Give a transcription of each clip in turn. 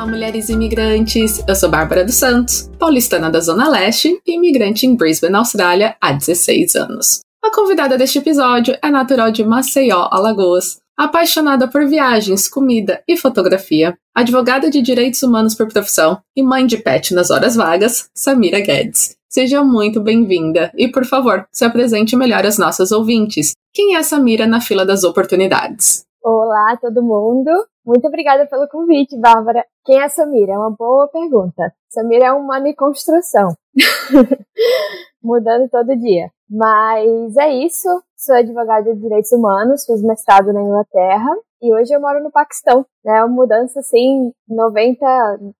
Olá, mulheres imigrantes! Eu sou Bárbara dos Santos, paulistana da Zona Leste e imigrante em Brisbane, Austrália, há 16 anos. A convidada deste episódio é natural de Maceió, Alagoas, apaixonada por viagens, comida e fotografia, advogada de direitos humanos por profissão e mãe de pet nas horas vagas, Samira Guedes. Seja muito bem-vinda e, por favor, se apresente melhor aos nossos ouvintes. Quem é Samira na fila das oportunidades? Olá, todo mundo. Muito obrigada pelo convite, Bárbara. Quem é Samira? É uma boa pergunta. Samira é uma em construção. Mudando todo dia. Mas é isso. Sou advogada de direitos humanos, fiz mestrado na Inglaterra e hoje eu moro no Paquistão. Né, uma mudança assim, 90,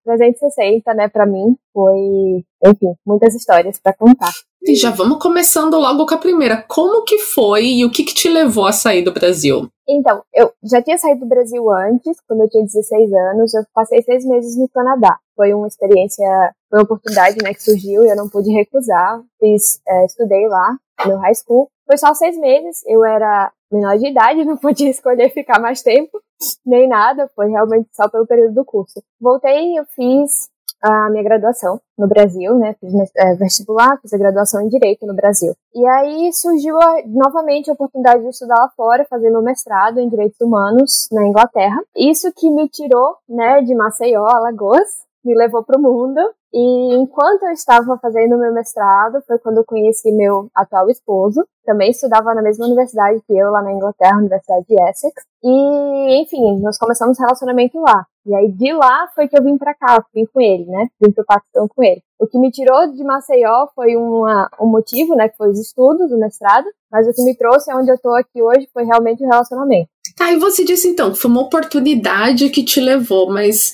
360, né, para mim. Foi, enfim, muitas histórias para contar. E já vamos começando logo com a primeira. Como que foi e o que, que te levou a sair do Brasil? Então, eu já tinha saído do Brasil antes, quando eu tinha 16 anos. Eu passei seis meses no Canadá. Foi uma experiência, foi uma oportunidade, né, que surgiu e eu não pude recusar. Fiz, é, estudei lá no high school. Foi só seis meses. Eu era menor de idade, não podia escolher ficar mais tempo, nem nada. Foi realmente só pelo período do curso. Voltei, eu fiz a minha graduação no Brasil, né? Fiz é, vestibular, fiz a graduação em Direito no Brasil. E aí surgiu a, novamente a oportunidade de estudar lá fora, fazer meu mestrado em Direitos Humanos na Inglaterra. Isso que me tirou, né, de Maceió, Alagoas, me levou para o mundo. E enquanto eu estava fazendo meu mestrado, foi quando eu conheci meu atual esposo. Também estudava na mesma universidade que eu, lá na Inglaterra, Universidade de Essex. E, enfim, nós começamos um relacionamento lá. E aí de lá foi que eu vim para cá, vim com ele, né? Vim pro Paquistão com ele. O que me tirou de Maceió foi uma, um motivo, né? Que foi os estudos, o mestrado. Mas o que me trouxe aonde eu tô aqui hoje foi realmente o relacionamento. Tá, e você disse então foi uma oportunidade que te levou, mas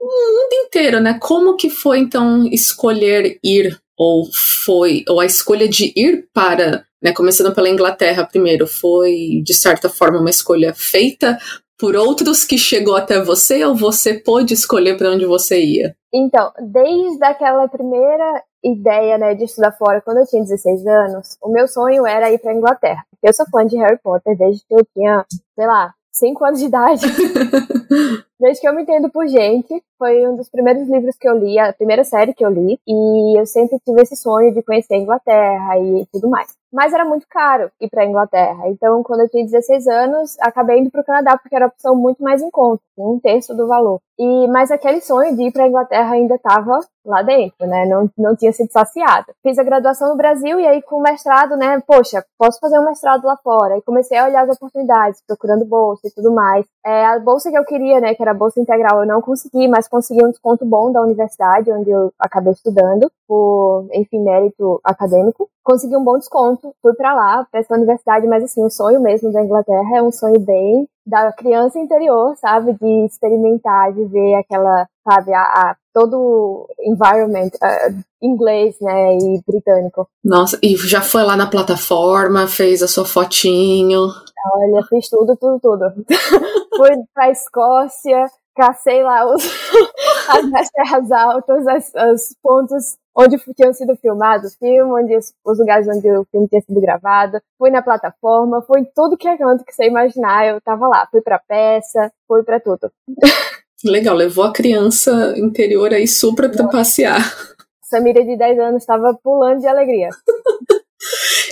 o mundo inteiro, né? Como que foi então escolher ir ou foi ou a escolha de ir para, né, começando pela Inglaterra primeiro, foi de certa forma uma escolha feita por outros que chegou até você ou você pôde escolher para onde você ia? Então, desde aquela primeira ideia, né, de estudar fora, quando eu tinha 16 anos, o meu sonho era ir para Inglaterra. Eu sou fã de Harry Potter desde que eu tinha, sei lá, 5 anos de idade. Desde que eu me entendo por gente, foi um dos primeiros livros que eu li, a primeira série que eu li, e eu sempre tive esse sonho de conhecer a Inglaterra e tudo mais. Mas era muito caro ir para a Inglaterra, então quando eu tinha 16 anos, acabei indo para o Canadá porque era a opção muito mais em conta, um terço do valor. E mas aquele sonho de ir para a Inglaterra ainda estava lá dentro, né? Não, não tinha sido saciado. Fiz a graduação no Brasil e aí com o mestrado, né? Poxa, posso fazer um mestrado lá fora. E comecei a olhar as oportunidades, procurando bolsa e tudo mais. É, a bolsa que eu queria, né? Que era bolsa integral, eu não consegui, mas consegui um desconto bom da universidade onde eu acabei estudando, por, enfim, mérito acadêmico. Consegui um bom desconto, fui para lá, para essa universidade, mas assim, o sonho mesmo da Inglaterra é um sonho bem da criança interior, sabe? De experimentar, de ver aquela, sabe, a, a todo o environment uh, inglês, né, e britânico. Nossa, e já foi lá na plataforma, fez a sua fotinho. Olha, fiz tudo, tudo, tudo. Fui pra Escócia, cacei lá os, as terras altas, as, os pontos onde tinham sido filmados o filme, onde os, lugares onde o filme tinha sido gravado, fui na plataforma, fui tudo que é canto que você imaginar, eu tava lá, fui pra peça, fui pra tudo. Legal, levou a criança interior aí super pra passear. Samira de 10 anos estava pulando de alegria.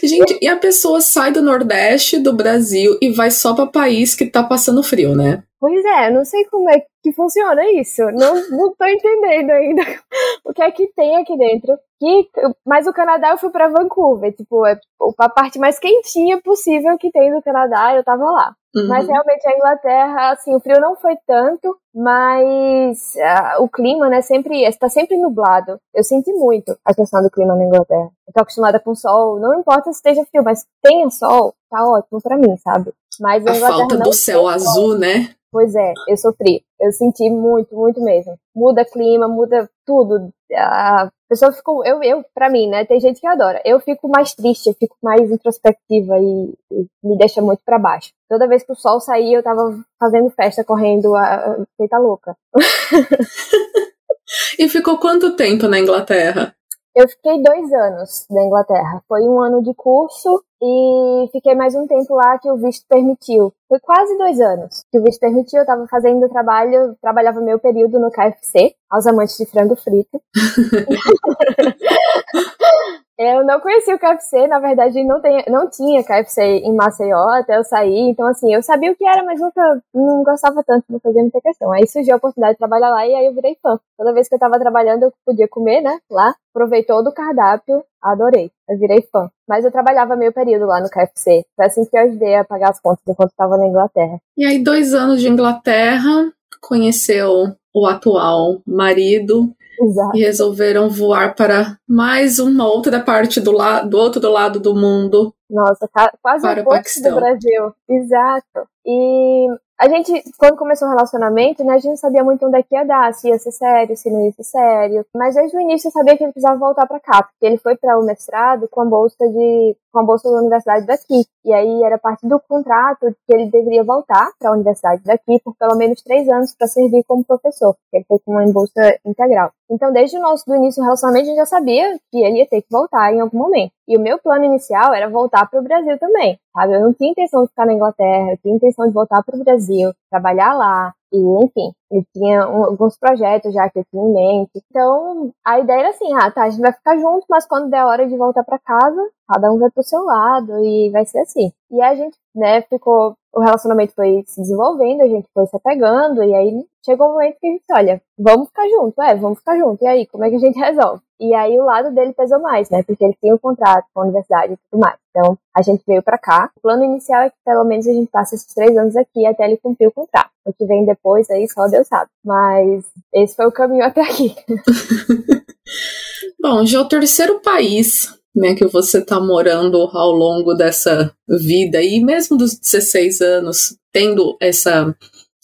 Gente, e a pessoa sai do Nordeste do Brasil e vai só para país que tá passando frio, né? Pois é, não sei como é que funciona isso. Não, não tô entendendo ainda o que é que tem aqui dentro. Que, mas o Canadá eu fui para Vancouver, tipo, é a parte mais quentinha possível que tem no Canadá, eu tava lá. Uhum. Mas realmente a Inglaterra, assim, o frio não foi tanto, mas uh, o clima, né, sempre está sempre nublado. Eu senti muito a questão do clima na Inglaterra. Eu tô acostumada com sol, não importa se esteja frio, mas tenha sol, tá ótimo para mim, sabe? Mas a, a falta do céu azul, né? Pois é, eu sofri. Eu senti muito, muito mesmo. Muda clima, muda tudo. A A pessoa fica, eu, eu, pra mim, né, tem gente que adora. Eu fico mais triste, eu fico mais introspectiva e, e me deixa muito para baixo. Toda vez que o sol saía, eu tava fazendo festa, correndo, a, a, feita louca. e ficou quanto tempo na Inglaterra? Eu fiquei dois anos na Inglaterra. Foi um ano de curso e fiquei mais um tempo lá que o visto permitiu. Foi quase dois anos que o visto permitiu. Eu estava fazendo trabalho, trabalhava meu período no KFC, aos amantes de frango frito. Eu não conhecia o KFC, na verdade não, tem, não tinha KFC em Maceió até eu sair, então assim, eu sabia o que era, mas nunca não gostava tanto, não fazia muita questão. Aí surgiu a oportunidade de trabalhar lá e aí eu virei fã. Toda vez que eu tava trabalhando eu podia comer, né, lá, provei todo o cardápio, adorei, eu virei fã. Mas eu trabalhava meio período lá no KFC, foi assim que eu ajudei a pagar as contas enquanto estava na Inglaterra. E aí, dois anos de Inglaterra, conheceu o atual marido, Exato. e resolveram voar para mais uma outra parte do, la do outro do lado do mundo. Nossa, quase para o Paquistão. do Brasil. Exato. E a gente, quando começou o relacionamento, né, a gente não sabia muito onde é que ia dar, se ia ser sério, se não ia ser sério. Mas desde o início eu sabia que ele precisava voltar para cá, porque ele foi para o mestrado com a bolsa de com a bolsa da universidade daqui. E aí era parte do contrato que ele deveria voltar para a universidade daqui por pelo menos três anos para servir como professor, porque ele foi com uma bolsa integral. Então, desde o nosso do início do relacionamento, a gente já sabia que ele ia ter que voltar em algum momento. E o meu plano inicial era voltar para o Brasil também, sabe? Eu não tinha intenção de ficar na Inglaterra, eu tinha intenção de voltar para o Brasil, trabalhar lá, e, enfim, eu tinha um, alguns projetos já que eu tinha em mente. Então, a ideia era assim, ah, tá, a gente vai ficar junto, mas quando der hora de voltar para casa, cada um vai pro seu lado e vai ser assim. E a gente, né, ficou, o relacionamento foi se desenvolvendo, a gente foi se apegando, e aí chegou um momento que a gente, olha, vamos ficar junto, é, vamos ficar junto. E aí, como é que a gente resolve? E aí o lado dele pesou mais, né? Porque ele tinha um contrato com a universidade e tudo mais. Então a gente veio para cá. O plano inicial é que pelo menos a gente passe esses três anos aqui até ele cumprir o contrato. O que vem depois aí só Deus sabe. Mas esse foi o caminho até aqui. Bom, já é o terceiro país né, que você está morando ao longo dessa vida e mesmo dos 16 anos, tendo essa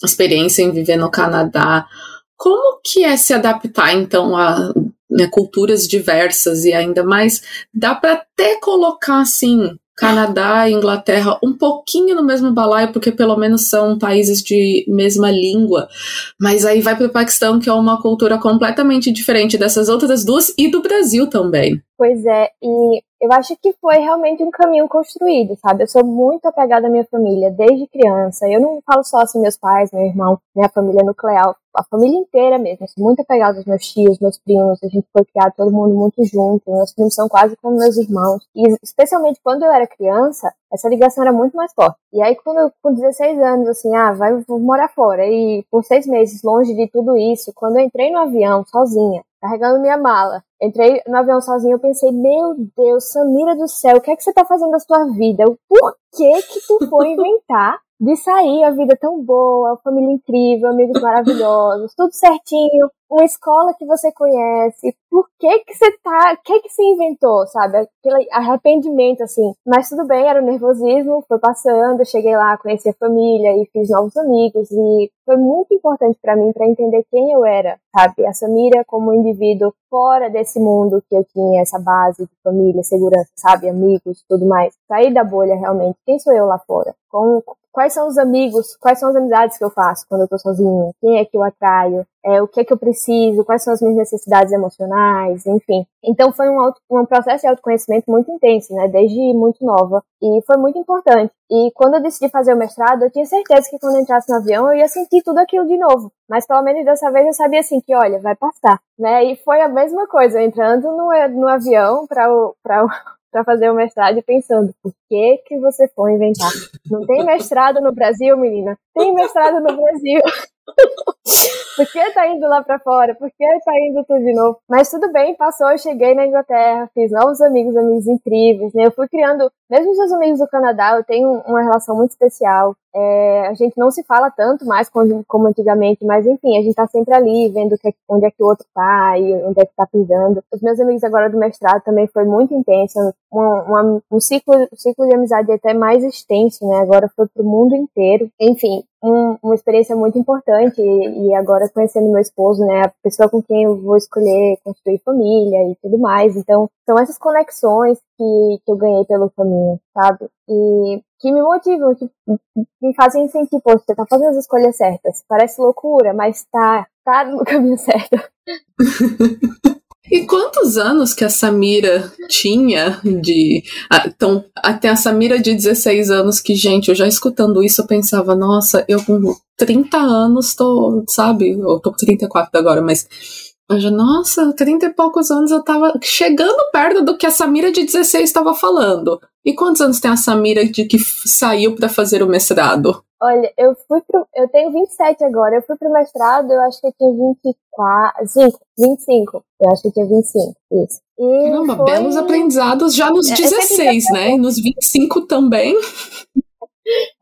experiência em viver no Canadá, como que é se adaptar então a né, culturas diversas e ainda mais dá para até colocar assim Canadá e Inglaterra um pouquinho no mesmo balaio, porque pelo menos são países de mesma língua. Mas aí vai para o Paquistão, que é uma cultura completamente diferente dessas outras duas e do Brasil também. Pois é, e eu acho que foi realmente um caminho construído, sabe? Eu sou muito apegada à minha família desde criança. Eu não falo só assim meus pais, meu irmão, minha família nuclear, a família inteira mesmo. Eu sou muito apegada aos meus tios, meus primos. A gente foi criado todo mundo muito junto. Meus primos são quase como meus irmãos. E especialmente quando eu era criança, essa ligação era muito mais forte. E aí, quando eu, com 16 anos, assim, ah, vai, vou morar fora. E por seis meses, longe de tudo isso, quando eu entrei no avião sozinha, carregando minha mala. Entrei no avião sozinho, eu pensei, meu Deus, Samira do céu, o que é que você tá fazendo da sua vida? Por que que tu foi inventar de sair a vida tão boa, família incrível, amigos maravilhosos, tudo certinho, uma escola que você conhece, por que que você tá, o que que você inventou, sabe? Aquele arrependimento, assim. Mas tudo bem, era o nervosismo, foi passando, cheguei lá, conheci a família e fiz novos amigos e foi muito importante para mim para entender quem eu era, sabe? A Samira como indivíduo fora desse mundo que eu tinha essa base de família, segurança, sabe? Amigos, tudo mais. Sair da bolha realmente. Quem sou eu lá fora? Com, quais são os amigos, quais são as amizades que eu faço quando eu tô sozinha? Quem é que eu atraio? É, o que é que eu preciso? Quais são as minhas necessidades emocionais? Enfim. Então foi um, auto, um processo de autoconhecimento muito intenso, né? Desde muito nova. E foi muito importante. E quando eu decidi fazer o mestrado, eu tinha certeza que quando eu entrasse no avião eu ia sentir tudo aquilo de novo. Mas pelo menos dessa vez eu sabia assim que, olha, vai passar, né? E foi a mesma coisa, entrando no, no avião para o, o, para fazer o mestrado pensando, por que que você foi inventar? Não tem mestrado no Brasil, menina? Tem mestrado no Brasil. Por que tá indo lá pra fora? Por que tá indo tudo de novo? Mas tudo bem, passou, eu cheguei na Inglaterra, fiz novos amigos, amigos incríveis, né? Eu fui criando, mesmo os meus amigos do Canadá, eu tenho uma relação muito especial. É, a gente não se fala tanto mais como, antigamente, mas enfim, a gente tá sempre ali, vendo que, onde é que o outro tá e onde é que tá pisando. Os meus amigos agora do mestrado também foi muito intenso, uma, uma, um, ciclo, um ciclo de amizade até mais extenso, né? Agora foi pro mundo inteiro. Enfim, um, uma experiência muito importante e agora conhecendo meu esposo, né, a pessoa com quem eu vou escolher construir família e tudo mais. Então, são essas conexões que, que eu ganhei pelo caminho, sabe? E que me motivam, que me fazem sentir, pô, você tá fazendo as escolhas certas. Parece loucura, mas tá, tá no caminho certo. E quantos anos que a Samira tinha de. Então, até a Samira de 16 anos, que, gente, eu já escutando isso, eu pensava, nossa, eu com 30 anos tô, sabe? Eu tô com 34 agora, mas. Eu já, nossa, 30 e poucos anos eu tava chegando perto do que a Samira de 16 estava falando. E quantos anos tem a Samira de que saiu para fazer o mestrado? Olha, eu fui pro. Eu tenho 27 agora. Eu fui pro mestrado, eu acho que eu tinha 24. 5, 25. Eu acho que eu tinha 25. Isso. E Caramba, foi... belos aprendizados já nos 16, é, né? E nos 25 também.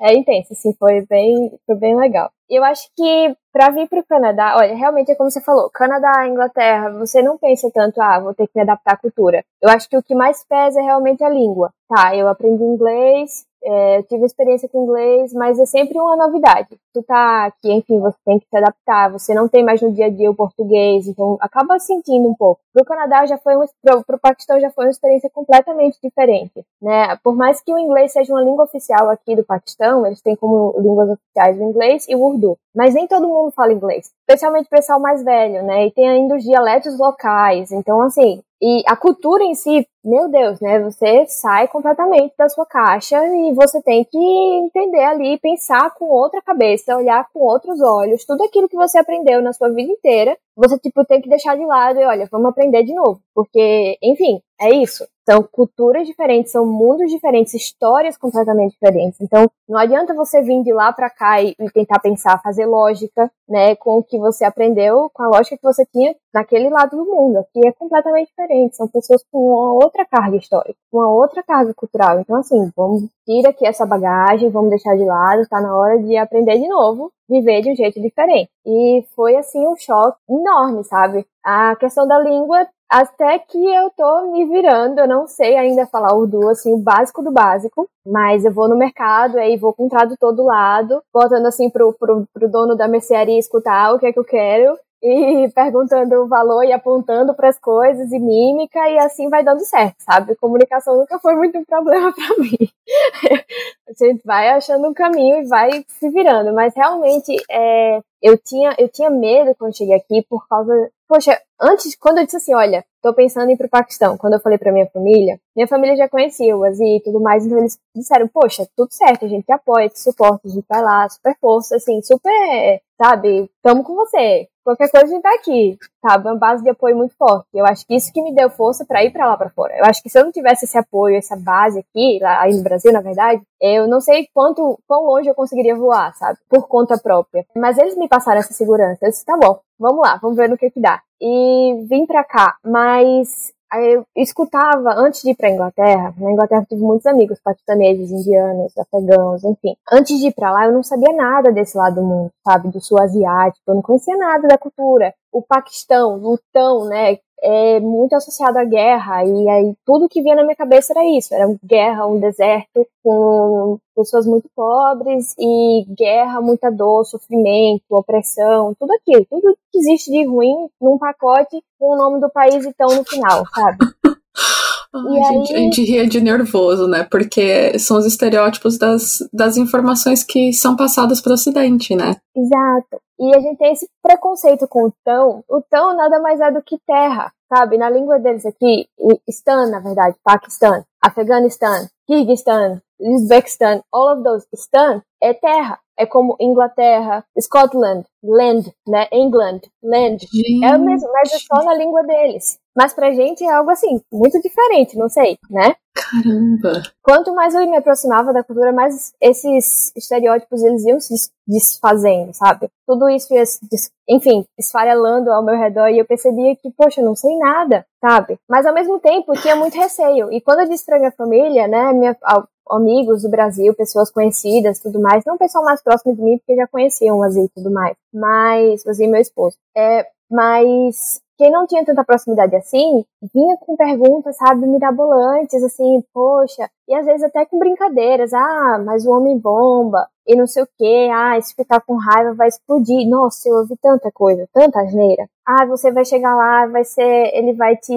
É intenso, assim, foi bem, foi bem legal. Eu acho que para vir para o Canadá, olha, realmente é como você falou, Canadá, Inglaterra, você não pensa tanto, ah, vou ter que me adaptar à cultura. Eu acho que o que mais pesa é realmente a língua. Tá, eu aprendi inglês, é, tive experiência com inglês, mas é sempre uma novidade. Tu tá aqui, enfim, você tem que se adaptar, você não tem mais no dia a dia o português, então acaba sentindo um pouco. Pro Canadá já foi um, pro, pro Paquistão já foi uma experiência completamente diferente, né? Por mais que o inglês seja uma língua oficial aqui do Paquistão, eles têm como línguas oficiais o inglês e o urdu, mas nem todo mundo fala inglês, especialmente o pessoal mais velho, né? E tem ainda os dialetos locais, então assim, e a cultura em si, meu Deus, né? Você sai completamente da sua caixa e você tem que entender ali, pensar com outra cabeça, olhar com outros olhos, tudo aquilo que você aprendeu na sua vida inteira, você tipo tem que deixar de lado e olha, vamos aprender de novo, porque, enfim, é isso. São culturas diferentes, são mundos diferentes, histórias completamente diferentes. Então, não adianta você vir de lá para cá e, e, tentar pensar, fazer lógica, né, com o que você aprendeu, com a lógica que você tinha naquele lado do mundo. Aqui é completamente diferente. São pessoas com uma outra carga histórica, uma outra carga cultural. Então, assim, vamos tirar aqui essa bagagem, vamos deixar de lado, tá na hora de aprender de novo, viver de um jeito diferente. E foi, assim, um choque enorme, sabe? A questão da língua até que eu tô me virando, eu não sei ainda falar urdu, assim, o básico do básico, mas eu vou no mercado, aí vou com o tradutor do lado, botando assim pro, pro, pro dono da mercearia escutar o que é que eu quero, e perguntando o valor e apontando para as coisas e mímica e assim vai dando certo, sabe? Comunicação nunca foi muito um problema para mim. a gente vai achando um caminho e vai se virando, mas realmente é, eu tinha eu tinha medo quando cheguei aqui por causa Poxa, antes, quando eu disse assim, olha, tô pensando em ir pro Paquistão, quando eu falei pra minha família, minha família já conhecia o Azi e tudo mais, então eles disseram, poxa, tudo certo, a gente te apoia, te suporta, a gente vai lá, super força, assim, super, sabe, tamo com você. Qualquer coisa a gente tá aqui, sabe? Uma base de apoio muito forte. Eu acho que isso que me deu força para ir para lá para fora. Eu acho que se eu não tivesse esse apoio, essa base aqui, lá aí no Brasil, na verdade, eu não sei quanto, quão longe eu conseguiria voar, sabe? Por conta própria. Mas eles me passaram essa segurança. Eu disse, tá bom, vamos lá, vamos ver no que que dá. E vim pra cá, mas eu escutava, antes de ir pra Inglaterra, na Inglaterra eu tive muitos amigos paquistaneses, indianos, afegãos, enfim. Antes de ir pra lá, eu não sabia nada desse lado do mundo, sabe? Do sul asiático, eu não conhecia nada da cultura. O Paquistão, lutão, né? É muito associado à guerra, e aí tudo que vinha na minha cabeça era isso, era guerra, um deserto com pessoas muito pobres e guerra, muita dor, sofrimento, opressão, tudo aquilo, tudo que existe de ruim num pacote com o nome do país então no final, sabe? Ai, a, gente, a gente ria de nervoso, né? Porque são os estereótipos das, das informações que são passadas para o Ocidente, né? Exato. E a gente tem esse preconceito com o tão. O tão nada mais é do que terra, sabe? Na língua deles aqui, Stan, na verdade, Paquistão, Afeganistão, Kirguistão, Uzbequistão, all of those, Stan é terra. É como Inglaterra, Scotland, land, né? England, land. Gente. É o mesmo, mas é só na língua deles. Mas pra gente é algo assim, muito diferente, não sei, né? Caramba! Quanto mais eu me aproximava da cultura, mais esses estereótipos eles iam se desfazendo, sabe? Tudo isso ia, enfim, esfarelando ao meu redor e eu percebia que, poxa, eu não sei nada, sabe? Mas ao mesmo tempo tinha muito receio. E quando eu disse pra minha família, né, minha, amigos do Brasil, pessoas conhecidas, tudo mais, não o pessoal mais próximo de mim, porque já conheciam o Azir e tudo mais, mas, Azir meu esposo, é, mas quem não tinha tanta proximidade assim, vinha com perguntas, sabe, mirabolantes, assim, poxa, e às vezes até com brincadeiras, ah, mas o homem bomba, e não sei o que, ah, se ficar com raiva vai explodir. Nossa, eu ouvi tanta coisa, tanta asneira. Ah, você vai chegar lá, vai ser, ele vai te,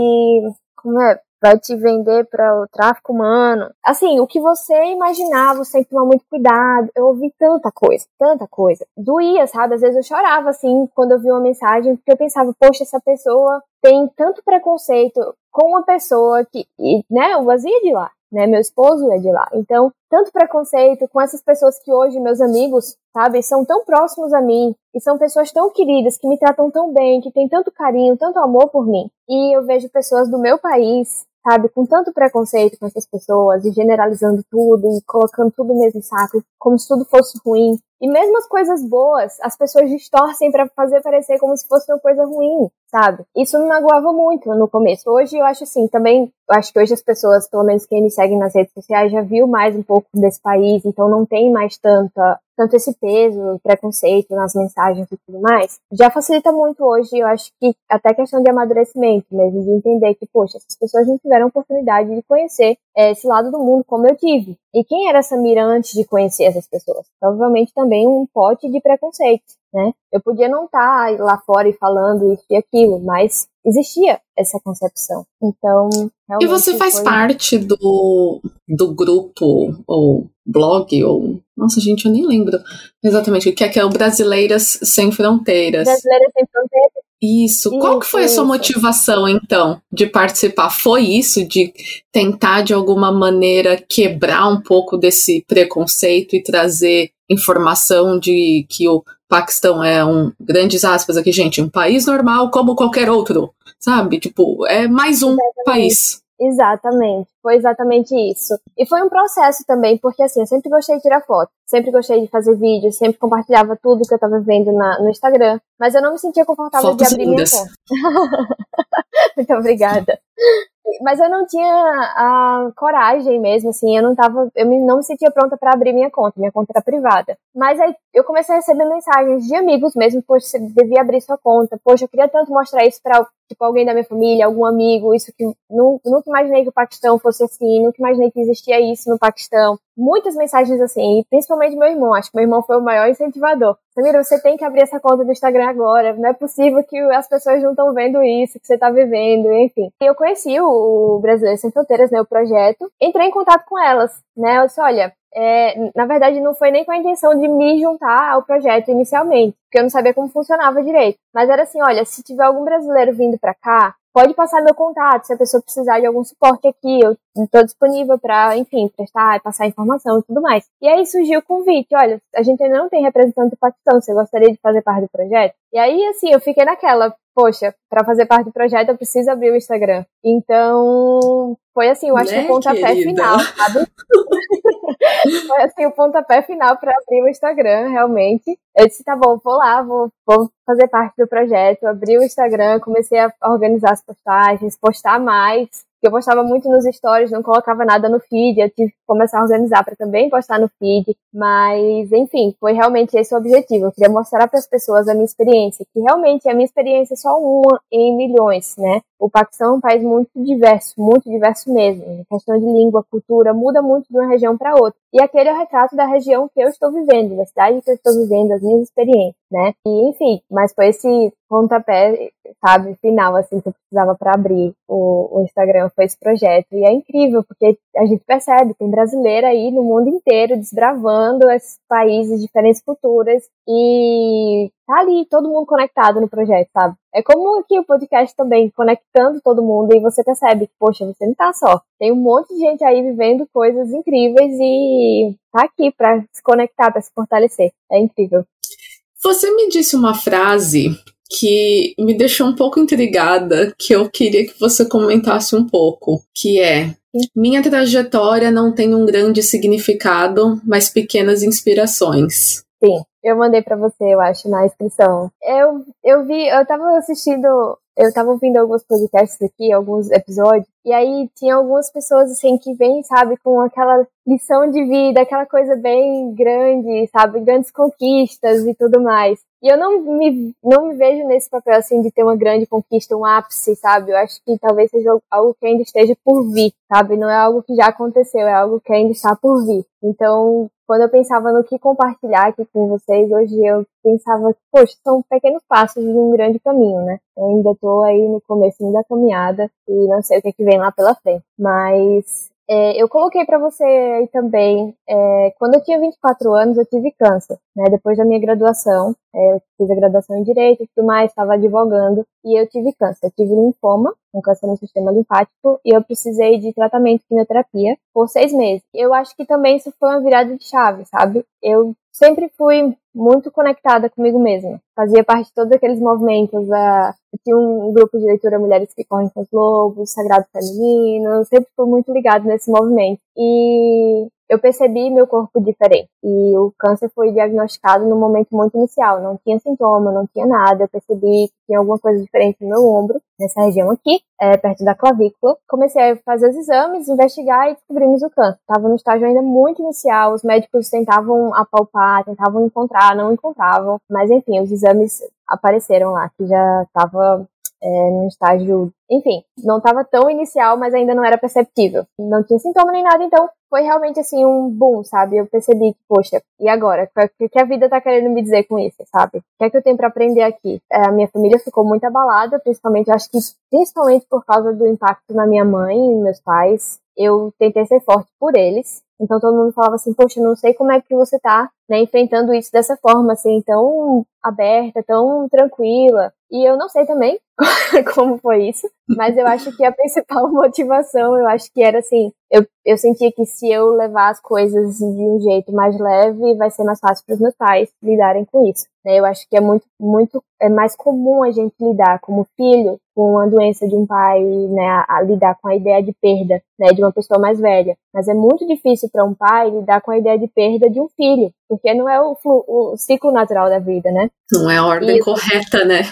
como é, vai te vender para o tráfico humano. Assim, o que você imaginava, você tem que tomar muito cuidado. Eu ouvi tanta coisa, tanta coisa. Doía, sabe? Às vezes eu chorava, assim, quando eu vi uma mensagem, porque eu pensava, poxa, essa pessoa tem tanto preconceito com uma pessoa que, né, o vazio de lá né? Meu esposo é de lá. Então, tanto preconceito com essas pessoas que hoje, meus amigos, sabe, são tão próximos a mim e são pessoas tão queridas, que me tratam tão bem, que têm tanto carinho, tanto amor por mim. E eu vejo pessoas do meu país, sabe, com tanto preconceito com essas pessoas e generalizando tudo e colocando tudo no mesmo saco, como se tudo fosse ruim. E mesmo as coisas boas, as pessoas distorcem para fazer parecer como se fosse uma coisa ruim, sabe? Isso me magoava muito no começo. Hoje eu acho assim, também, eu acho que hoje as pessoas, pelo menos quem me segue nas redes sociais, já viu mais um pouco desse país, então não tem mais tanta tanto esse peso, preconceito nas mensagens e tudo mais, já facilita muito hoje, eu acho que até questão de amadurecimento mesmo, de entender que, poxa, essas pessoas não tiveram oportunidade de conhecer é, esse lado do mundo como eu tive. E quem era essa mira antes de conhecer essas pessoas? Provavelmente também um pote de preconceito, né? Eu podia não estar tá lá fora e falando isso e aquilo, mas existia essa concepção. Então, E você faz foi... parte do, do grupo ou blog ou nossa gente, eu nem lembro exatamente o que é que é o Brasileiras Sem Fronteiras. Brasileiras Sem Fronteiras. Isso. isso Qual que foi a sua motivação então de participar? Foi isso de tentar de alguma maneira quebrar um pouco desse preconceito e trazer informação de que o Paquistão é um, grandes aspas aqui, gente, um país normal como qualquer outro, sabe? Tipo, é mais um Exatamente. país. Exatamente, foi exatamente isso. E foi um processo também, porque assim, eu sempre gostei de tirar foto, sempre gostei de fazer vídeo, sempre compartilhava tudo que eu tava vendo na, no Instagram, mas eu não me sentia confortável Fotos de abrir lindas. minha conta. Muito obrigada. Mas eu não tinha a coragem mesmo, assim, eu não tava, eu não me sentia pronta para abrir minha conta, minha conta era privada. Mas aí eu comecei a receber mensagens de amigos mesmo, poxa, você devia abrir sua conta, poxa, eu queria tanto mostrar isso para tipo, alguém da minha família, algum amigo, isso que nunca imaginei que o Paquistão fosse assim, nunca imaginei que existia isso no Paquistão. Muitas mensagens assim, e principalmente meu irmão, acho que meu irmão foi o maior incentivador. Samira, você tem que abrir essa conta do Instagram agora, não é possível que as pessoas não estão vendo isso que você está vivendo, enfim. Eu conheci o Brasileiro Sem Fronteiras, né, o projeto, entrei em contato com elas, né, eu disse, olha, é, na verdade, não foi nem com a intenção de me juntar ao projeto inicialmente, porque eu não sabia como funcionava direito. Mas era assim: olha, se tiver algum brasileiro vindo para cá, pode passar meu contato, se a pessoa precisar de algum suporte aqui, eu estou disponível para, enfim, prestar, passar informação e tudo mais. E aí surgiu o convite, olha, a gente ainda não tem representante do Paquistão, você gostaria de fazer parte do projeto? E aí, assim, eu fiquei naquela, poxa, para fazer parte do projeto eu preciso abrir o Instagram. Então, foi assim, eu acho né, que o pontapé querida? final, sabe? foi assim, o pontapé final para abrir o Instagram, realmente. Eu disse, tá bom, vou lá, vou, vou fazer parte do projeto. Abri o Instagram, comecei a organizar as postagens, postar mais eu postava muito nos stories, não colocava nada no feed, eu tive que começar a organizar para também postar no feed, mas enfim, foi realmente esse o objetivo. Eu queria mostrar para as pessoas a minha experiência, que realmente a minha experiência é só uma em milhões, né? O Paquistão é um país muito diverso, muito diverso mesmo. A questão de língua, cultura, muda muito de uma região para outra. E aquele é o retrato da região que eu estou vivendo, da cidade que eu estou vivendo, as minhas experiências, né? E enfim, mas foi esse pontapé, sabe, final, assim, que eu precisava para abrir o, o, Instagram, foi esse projeto. E é incrível, porque a gente percebe, tem brasileira aí no mundo inteiro desbravando esses países, diferentes culturas, e tá ali todo mundo conectado no projeto, sabe? É como aqui o podcast também, conectando todo mundo, e você percebe que, poxa, você não tá só. Tem um monte de gente aí vivendo coisas incríveis e tá aqui para se conectar, para se fortalecer. É incrível. Você me disse uma frase que me deixou um pouco intrigada, que eu queria que você comentasse um pouco, que é minha trajetória não tem um grande significado, mas pequenas inspirações. Sim, eu mandei para você, eu acho, na inscrição. Eu, eu vi, eu tava assistindo eu tava ouvindo alguns podcasts aqui, alguns episódios, e aí tinha algumas pessoas assim que vêm, sabe, com aquela lição de vida, aquela coisa bem grande, sabe, grandes conquistas e tudo mais. E eu não me, não me vejo nesse papel assim de ter uma grande conquista, um ápice, sabe? Eu acho que talvez seja algo que ainda esteja por vir, sabe? Não é algo que já aconteceu, é algo que ainda está por vir. Então, quando eu pensava no que compartilhar aqui com vocês, hoje eu pensava poxa, são pequenos passos de um grande caminho, né? Eu ainda estou aí no começo da caminhada e não sei o que, é que vem lá pela frente. Mas é, eu coloquei para você aí também, é, quando eu tinha 24 anos, eu tive câncer, né? Depois da minha graduação, eu fiz a graduação em Direito e tudo mais, estava advogando, e eu tive câncer. Eu tive linfoma, um câncer no sistema linfático, e eu precisei de tratamento de quimioterapia por seis meses. Eu acho que também isso foi uma virada de chave, sabe? Eu sempre fui muito conectada comigo mesma. Fazia parte de todos aqueles movimentos. Uh, tinha um grupo de leitura Mulheres que Correm com os Lobos, Sagrado Feminino, sempre fui muito ligada nesse movimento. E eu percebi meu corpo diferente. E o câncer foi diagnosticado no momento muito inicial. Não tinha sintoma, não tinha nada. Eu percebi que tinha alguma coisa diferente no meu ombro, nessa região aqui, é, perto da clavícula. Comecei a fazer os exames, investigar e descobrimos o câncer. Estava no estágio ainda muito inicial. Os médicos tentavam apalpar, tentavam encontrar, não encontravam. Mas enfim, os exames apareceram lá, que já estava é, num estágio, enfim, não estava tão inicial, mas ainda não era perceptível. Não tinha sintoma nem nada, então foi realmente assim um boom, sabe? Eu percebi que, poxa, e agora? O que a vida tá querendo me dizer com isso, sabe? O que é que eu tenho para aprender aqui? É, a minha família ficou muito abalada, principalmente, acho que principalmente por causa do impacto na minha mãe e meus pais. Eu tentei ser forte por eles, então todo mundo falava assim, poxa, não sei como é que você tá, né, enfrentando isso dessa forma, assim, tão aberta, tão tranquila. E eu não sei também como foi isso, mas eu acho que a principal motivação, eu acho que era assim, eu, eu sentia que se eu levar as coisas de um jeito mais leve, vai ser mais fácil para os meus pais lidarem com isso. Né? Eu acho que é muito, muito, é mais comum a gente lidar como filho com a doença de um pai, né, a, lidar com a ideia de perda, né, de uma pessoa mais velha. Mas é muito difícil para um pai lidar com a ideia de perda de um filho, porque não é o, o ciclo natural da vida, né? Não é a ordem e, correta, né?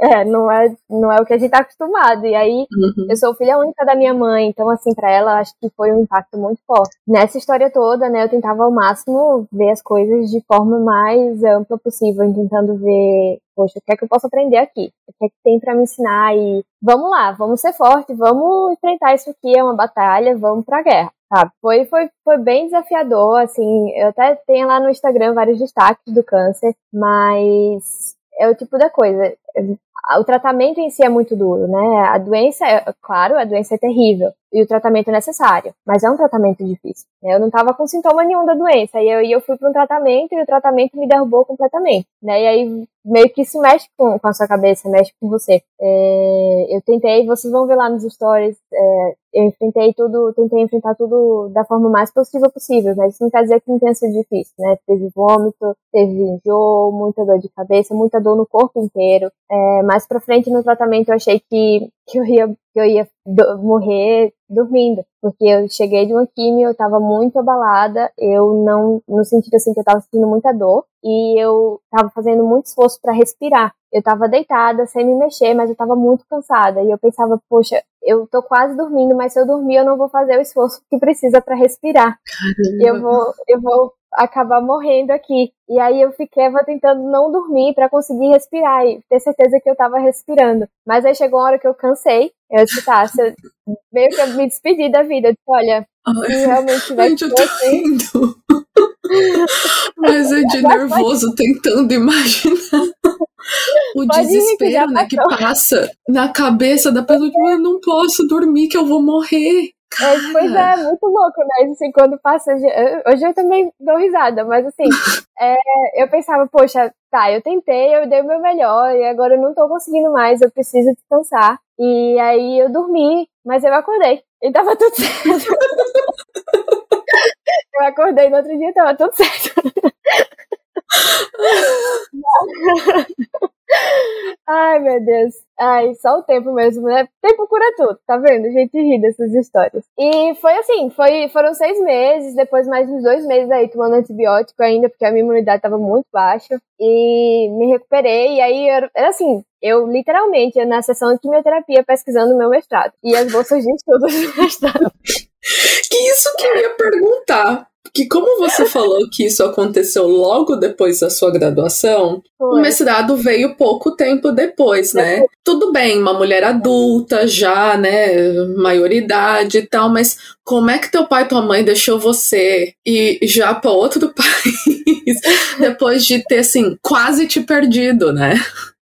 É, não é, não é o que a gente tá acostumado. E aí, uhum. eu sou filha única da minha mãe, então, assim, para ela, acho que foi um impacto muito forte. Nessa história toda, né, eu tentava ao máximo ver as coisas de forma mais ampla possível, tentando ver, poxa, o que é que eu posso aprender aqui? O que é que tem para me ensinar? E vamos lá, vamos ser forte, vamos enfrentar isso aqui, é uma batalha, vamos pra guerra. Sabe? Foi, foi, foi bem desafiador, assim, eu até tenho lá no Instagram vários destaques do câncer, mas é o tipo da coisa. O tratamento em si é muito duro, né? A doença, é, claro, a doença é terrível e o tratamento é necessário, mas é um tratamento difícil. Né? Eu não estava com sintoma nenhum da doença e eu, e eu fui para um tratamento e o tratamento me derrubou completamente, né? E aí meio que isso mexe com, com a sua cabeça, mexe com você. É, eu tentei, vocês vão ver lá nos stories, é, eu enfrentei tudo, tentei enfrentar tudo da forma mais positiva possível, mas isso não quer dizer que não tenha sido difícil, né? Teve vômito, teve enjoo, muita dor de cabeça, muita dor no corpo inteiro. É, mais pra frente no tratamento eu achei que, que eu ia, que eu ia do, morrer dormindo, porque eu cheguei de uma quimio, eu tava muito abalada, eu não, no sentido assim que eu tava sentindo muita dor, e eu tava fazendo muito esforço para respirar. Eu tava deitada, sem me mexer, mas eu tava muito cansada, e eu pensava, poxa, eu tô quase dormindo, mas se eu dormir eu não vou fazer o esforço que precisa para respirar. Caramba. Eu vou, eu vou acabar morrendo aqui. E aí eu ficava tentando não dormir para conseguir respirar e ter certeza que eu tava respirando. Mas aí chegou uma hora que eu cansei. Eu disse, tá, você meio que eu me despedi da vida. Eu disse, olha, Ai, realmente tiver gente, eu tô assim... Mas é de nervoso tentando imaginar o desespero, né, que passa na cabeça da pessoa, tipo, eu não posso dormir que eu vou morrer. É, pois é, muito louco, né? Assim, quando passa. Hoje eu também dou risada, mas assim, é, eu pensava, poxa, tá, eu tentei, eu dei o meu melhor, e agora eu não tô conseguindo mais, eu preciso descansar. E aí eu dormi, mas eu acordei. E tava tudo certo. eu acordei no outro dia e tava tudo certo. Ai, meu Deus. Ai, só o tempo mesmo, né? Tempo cura tudo, tá vendo? A gente ri dessas histórias. E foi assim, foi, foram seis meses, depois mais uns dois meses aí tomando antibiótico ainda, porque a minha imunidade tava muito baixa. E me recuperei, e aí era, era assim, eu literalmente na sessão de quimioterapia pesquisando meu mestrado. E as bolsas de estudo do mestrado. Que isso que eu ia perguntar que como você falou que isso aconteceu logo depois da sua graduação, Foi. o mestrado veio pouco tempo depois, né? Tudo bem, uma mulher adulta já, né, maioridade e tal, mas como é que teu pai e tua mãe deixou você ir já para outro país depois de ter assim quase te perdido, né?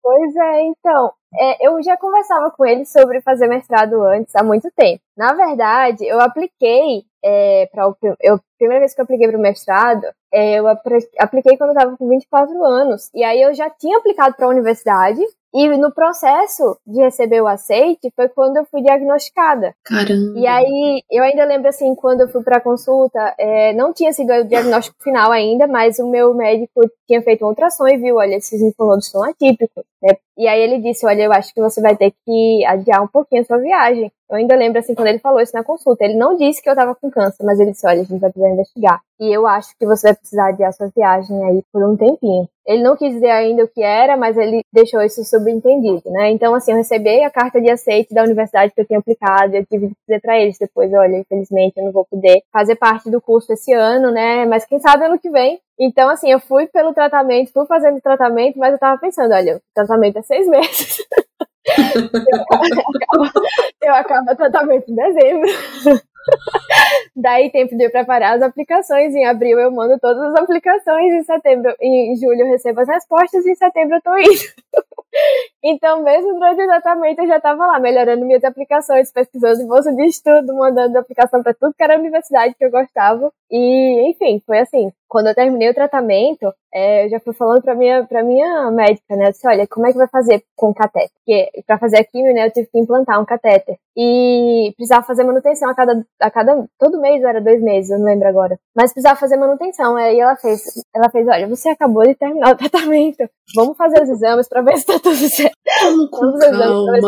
Pois é, então, é, eu já conversava com ele sobre fazer mestrado antes, há muito tempo. Na verdade, eu apliquei é, para o. Eu, primeira vez que eu apliquei para o mestrado, é, eu apliquei quando eu estava com 24 anos. E aí eu já tinha aplicado para a universidade, e no processo de receber o aceite foi quando eu fui diagnosticada. Caramba. E aí eu ainda lembro assim, quando eu fui para consulta, é, não tinha sido o diagnóstico final ainda, mas o meu médico tinha feito uma ultrassom e viu, olha, esses linfonodos são atípicos. Né? E aí ele disse, olha, eu acho que você vai ter que adiar um pouquinho a sua viagem. Eu ainda lembro, assim, quando ele falou isso na consulta. Ele não disse que eu tava com câncer, mas ele disse: olha, a gente vai precisar investigar. E eu acho que você vai precisar adiar sua viagem aí por um tempinho. Ele não quis dizer ainda o que era, mas ele deixou isso subentendido, né? Então, assim, eu recebi a carta de aceite da universidade que eu tinha aplicado, eu tive que dizer para eles depois, olha, infelizmente eu não vou poder fazer parte do curso esse ano, né? Mas quem sabe ano que vem. Então, assim, eu fui pelo tratamento, fui fazendo tratamento, mas eu tava pensando, olha, o tratamento é seis meses. Eu, acabo, o tratamento em dezembro. Daí tempo de preparar as aplicações. Em abril eu mando todas as aplicações. Em setembro, em julho eu recebo as respostas. Em setembro eu tô indo. Então, mesmo durante o tratamento, eu já estava lá, melhorando minhas aplicações, pesquisando bolsa de estudo, mandando aplicação para tudo que era universidade que eu gostava. E, enfim, foi assim. Quando eu terminei o tratamento, é, eu já fui falando para minha, pra minha médica, né? Eu disse, olha, como é que vai fazer com o catéter? Porque para fazer a quimio, né, eu tive que implantar um catéter. E precisava fazer manutenção a cada, a cada, todo mês, era dois meses, eu não lembro agora. Mas precisava fazer manutenção. Aí ela fez, ela fez, olha, você acabou de terminar o tratamento. Vamos fazer os exames para ver se tá tudo certo. Vamos com calma.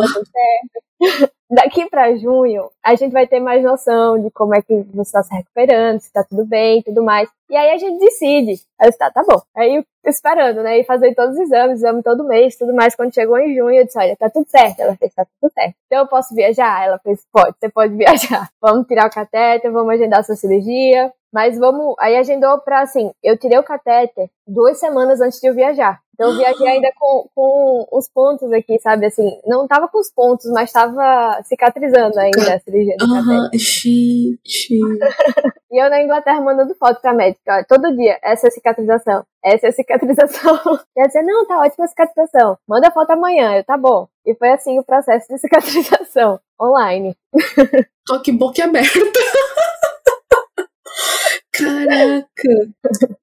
Daqui para junho, a gente vai ter mais noção de como é que você está se recuperando, se está tudo bem e tudo mais. E aí a gente decide. Aí eu disse, tá, tá bom. Aí esperando, né? E fazer todos os exames, exame todo mês, tudo mais. Quando chegou em junho, eu disse, olha, tá tudo certo. Ela fez, tá tudo certo. Então eu posso viajar? Ela fez, pode, você pode viajar. Vamos tirar o catéter, vamos agendar a sua cirurgia. Mas vamos. Aí agendou pra assim, eu tirei o catéter duas semanas antes de eu viajar. Então eu viajei ainda com, com os pontos aqui, sabe? Assim, não tava com os pontos, mas tava cicatrizando ainda a cirurgia do uhum, Gente. e eu na Inglaterra mandando foto pra médica, todo dia, essa é a cicatrização, essa é a cicatrização. E ela dizia, não, tá ótima a cicatrização, manda foto amanhã, eu, tá bom. E foi assim o processo de cicatrização, online. Tô aqui boca aberta. Caraca!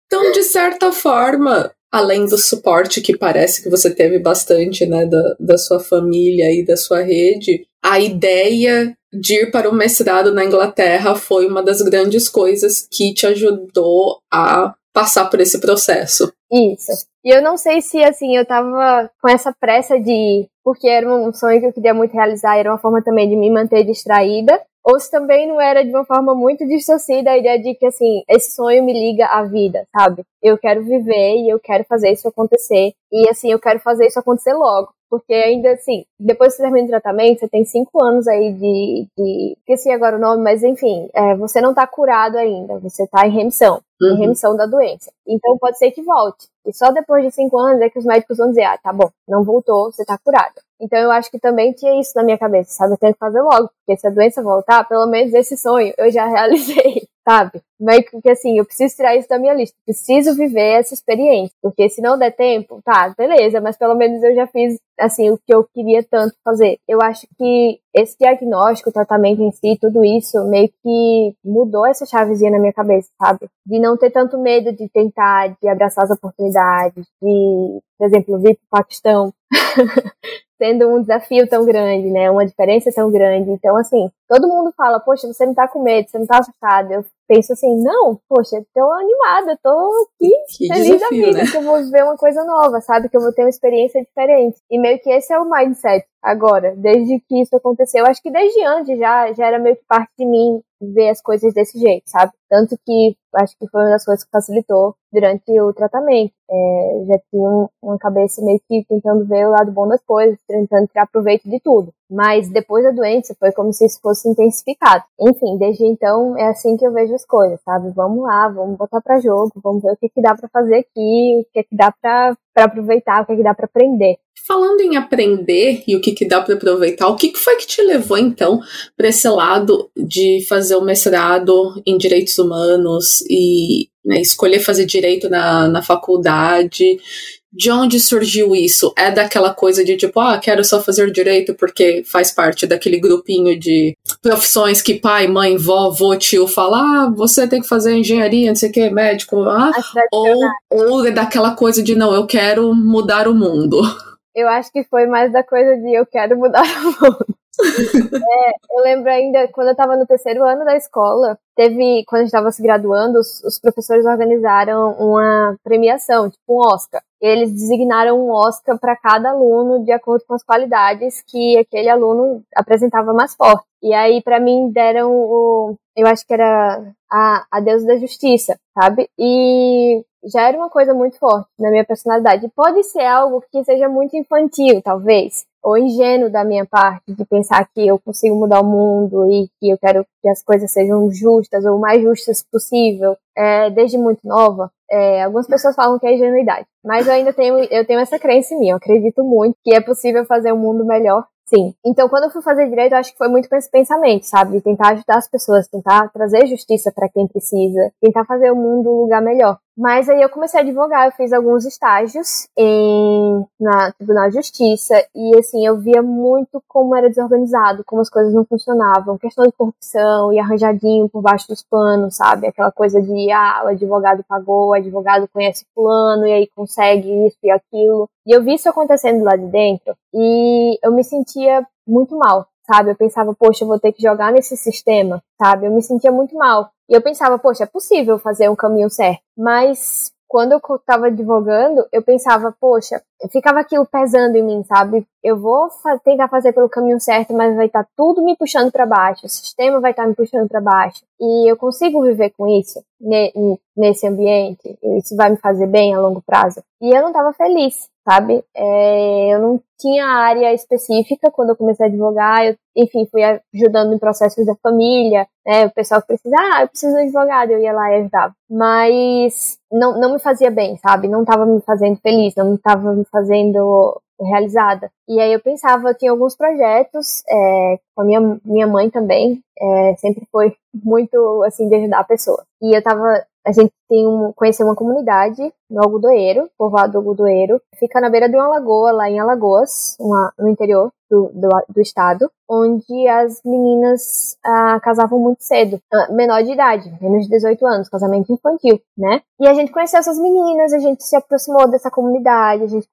Então, de certa forma, além do suporte que parece que você teve bastante, né, da, da sua família e da sua rede, a ideia de ir para o mestrado na Inglaterra foi uma das grandes coisas que te ajudou a passar por esse processo. Isso. E eu não sei se, assim, eu tava com essa pressa de ir, porque era um sonho que eu queria muito realizar, era uma forma também de me manter distraída, ou se também não era de uma forma muito distorcida a ideia de que, assim, esse sonho me liga à vida, sabe? Eu quero viver e eu quero fazer isso acontecer. E, assim, eu quero fazer isso acontecer logo. Porque ainda assim, depois que você termina o tratamento, você tem cinco anos aí de. de esqueci agora o nome, mas enfim, é, você não tá curado ainda, você tá em remissão. Uhum. Em remissão da doença. Então pode ser que volte. E só depois de cinco anos é que os médicos vão dizer, ah, tá bom, não voltou, você tá curado. Então eu acho que também tinha isso na minha cabeça, sabe? Eu tenho que fazer logo, porque se a doença voltar, pelo menos esse sonho eu já realizei, sabe? Mas que assim, eu preciso tirar isso da minha lista, preciso viver essa experiência, porque se não der tempo, tá, beleza, mas pelo menos eu já fiz assim o que eu queria tanto fazer. Eu acho que esse diagnóstico, o tratamento em si, tudo isso meio que mudou essa chavezinha na minha cabeça, sabe? De não ter tanto medo de tentar, de abraçar as oportunidades, de, por exemplo, vir para o Paquistão. sendo um desafio tão grande, né? Uma diferença tão grande. Então, assim, todo mundo fala, poxa, você não tá com medo, você não tá assustado. Eu penso assim, não, poxa, tô animada, tô aqui que feliz desafio, da vida, né? que eu vou ver uma coisa nova, sabe? Que eu vou ter uma experiência diferente. E meio que esse é o mindset agora, desde que isso aconteceu. Acho que desde antes já, já era meio que parte de mim ver as coisas desse jeito, sabe? Tanto que acho que foi uma das coisas que facilitou durante o tratamento. É, já tinha uma cabeça meio que tentando ver o lado bom das coisas, tentando tirar proveito de tudo. Mas depois da doença foi como se isso fosse intensificado. Enfim, desde então é assim que eu vejo as coisas, sabe? Vamos lá, vamos botar para jogo, vamos ver o que, que dá para fazer aqui, o que, que dá para aproveitar, o que, que dá para aprender. Falando em aprender e o que, que dá para aproveitar, o que, que foi que te levou então para esse lado de fazer o mestrado em direitos humanos e né, escolher fazer direito na, na faculdade? De onde surgiu isso? É daquela coisa de tipo, ah, quero só fazer direito porque faz parte daquele grupinho de profissões que pai, mãe, vó, avô, tio fala, ah, você tem que fazer engenharia, não sei o que, médico, ah, ou, ou é daquela coisa de não, eu quero mudar o mundo. Eu acho que foi mais da coisa de eu quero mudar o mundo. É, eu lembro ainda, quando eu estava no terceiro ano da escola, teve, quando a gente estava se graduando, os, os, professores organizaram uma premiação, tipo um Oscar. Eles designaram um Oscar para cada aluno de acordo com as qualidades que aquele aluno apresentava mais forte. E aí, para mim, deram o. Eu acho que era a, a Deus da Justiça, sabe? E já era uma coisa muito forte na minha personalidade. Pode ser algo que seja muito infantil, talvez, ou ingênuo da minha parte, de pensar que eu consigo mudar o mundo e que eu quero que as coisas sejam justas ou mais justas possível, é, desde muito nova. É, algumas pessoas falam que é ingenuidade, mas eu ainda tenho, eu tenho essa crença em mim. Eu acredito muito que é possível fazer um mundo melhor Sim. Então, quando eu fui fazer direito, eu acho que foi muito com esse pensamento, sabe? De tentar ajudar as pessoas, tentar trazer justiça para quem precisa, tentar fazer o mundo um lugar melhor. Mas aí eu comecei a advogar, eu fiz alguns estágios em, na Tribunal de Justiça e assim, eu via muito como era desorganizado, como as coisas não funcionavam, questão de corrupção e arranjadinho por baixo dos panos, sabe? Aquela coisa de, ah, o advogado pagou, o advogado conhece fulano e aí consegue isso e aquilo. E eu vi isso acontecendo lá de dentro e eu me sentia muito mal, sabe? Eu pensava, poxa, eu vou ter que jogar nesse sistema, sabe? Eu me sentia muito mal. E eu pensava, poxa, é possível fazer um caminho certo. Mas quando eu estava advogando, eu pensava, poxa, ficava aquilo pesando em mim, sabe? Eu vou tentar fazer pelo caminho certo, mas vai estar tá tudo me puxando para baixo, o sistema vai estar tá me puxando para baixo. E eu consigo viver com isso, nesse ambiente? Isso vai me fazer bem a longo prazo? E eu não estava feliz, sabe? É, eu não tinha área específica quando eu comecei a advogar, eu, enfim, fui ajudando em processos da família, né? O pessoal que precisa, ah, eu preciso de advogado, eu ia lá e ajudava. Mas não, não me fazia bem, sabe? Não estava me fazendo feliz, não estava me fazendo realizada. E aí eu pensava, eu tinha alguns projetos, é, com a minha, minha mãe também, é, sempre foi muito, assim, de ajudar a pessoa. E eu tava, a gente tem um, uma comunidade no Algodoeiro, povoado do Algodoeiro, fica na beira de uma lagoa, lá em Alagoas, uma, no interior do, do, do estado, onde as meninas ah, casavam muito cedo, ah, menor de idade, menos de 18 anos, casamento infantil, né? E a gente conheceu essas meninas, a gente se aproximou dessa comunidade, a gente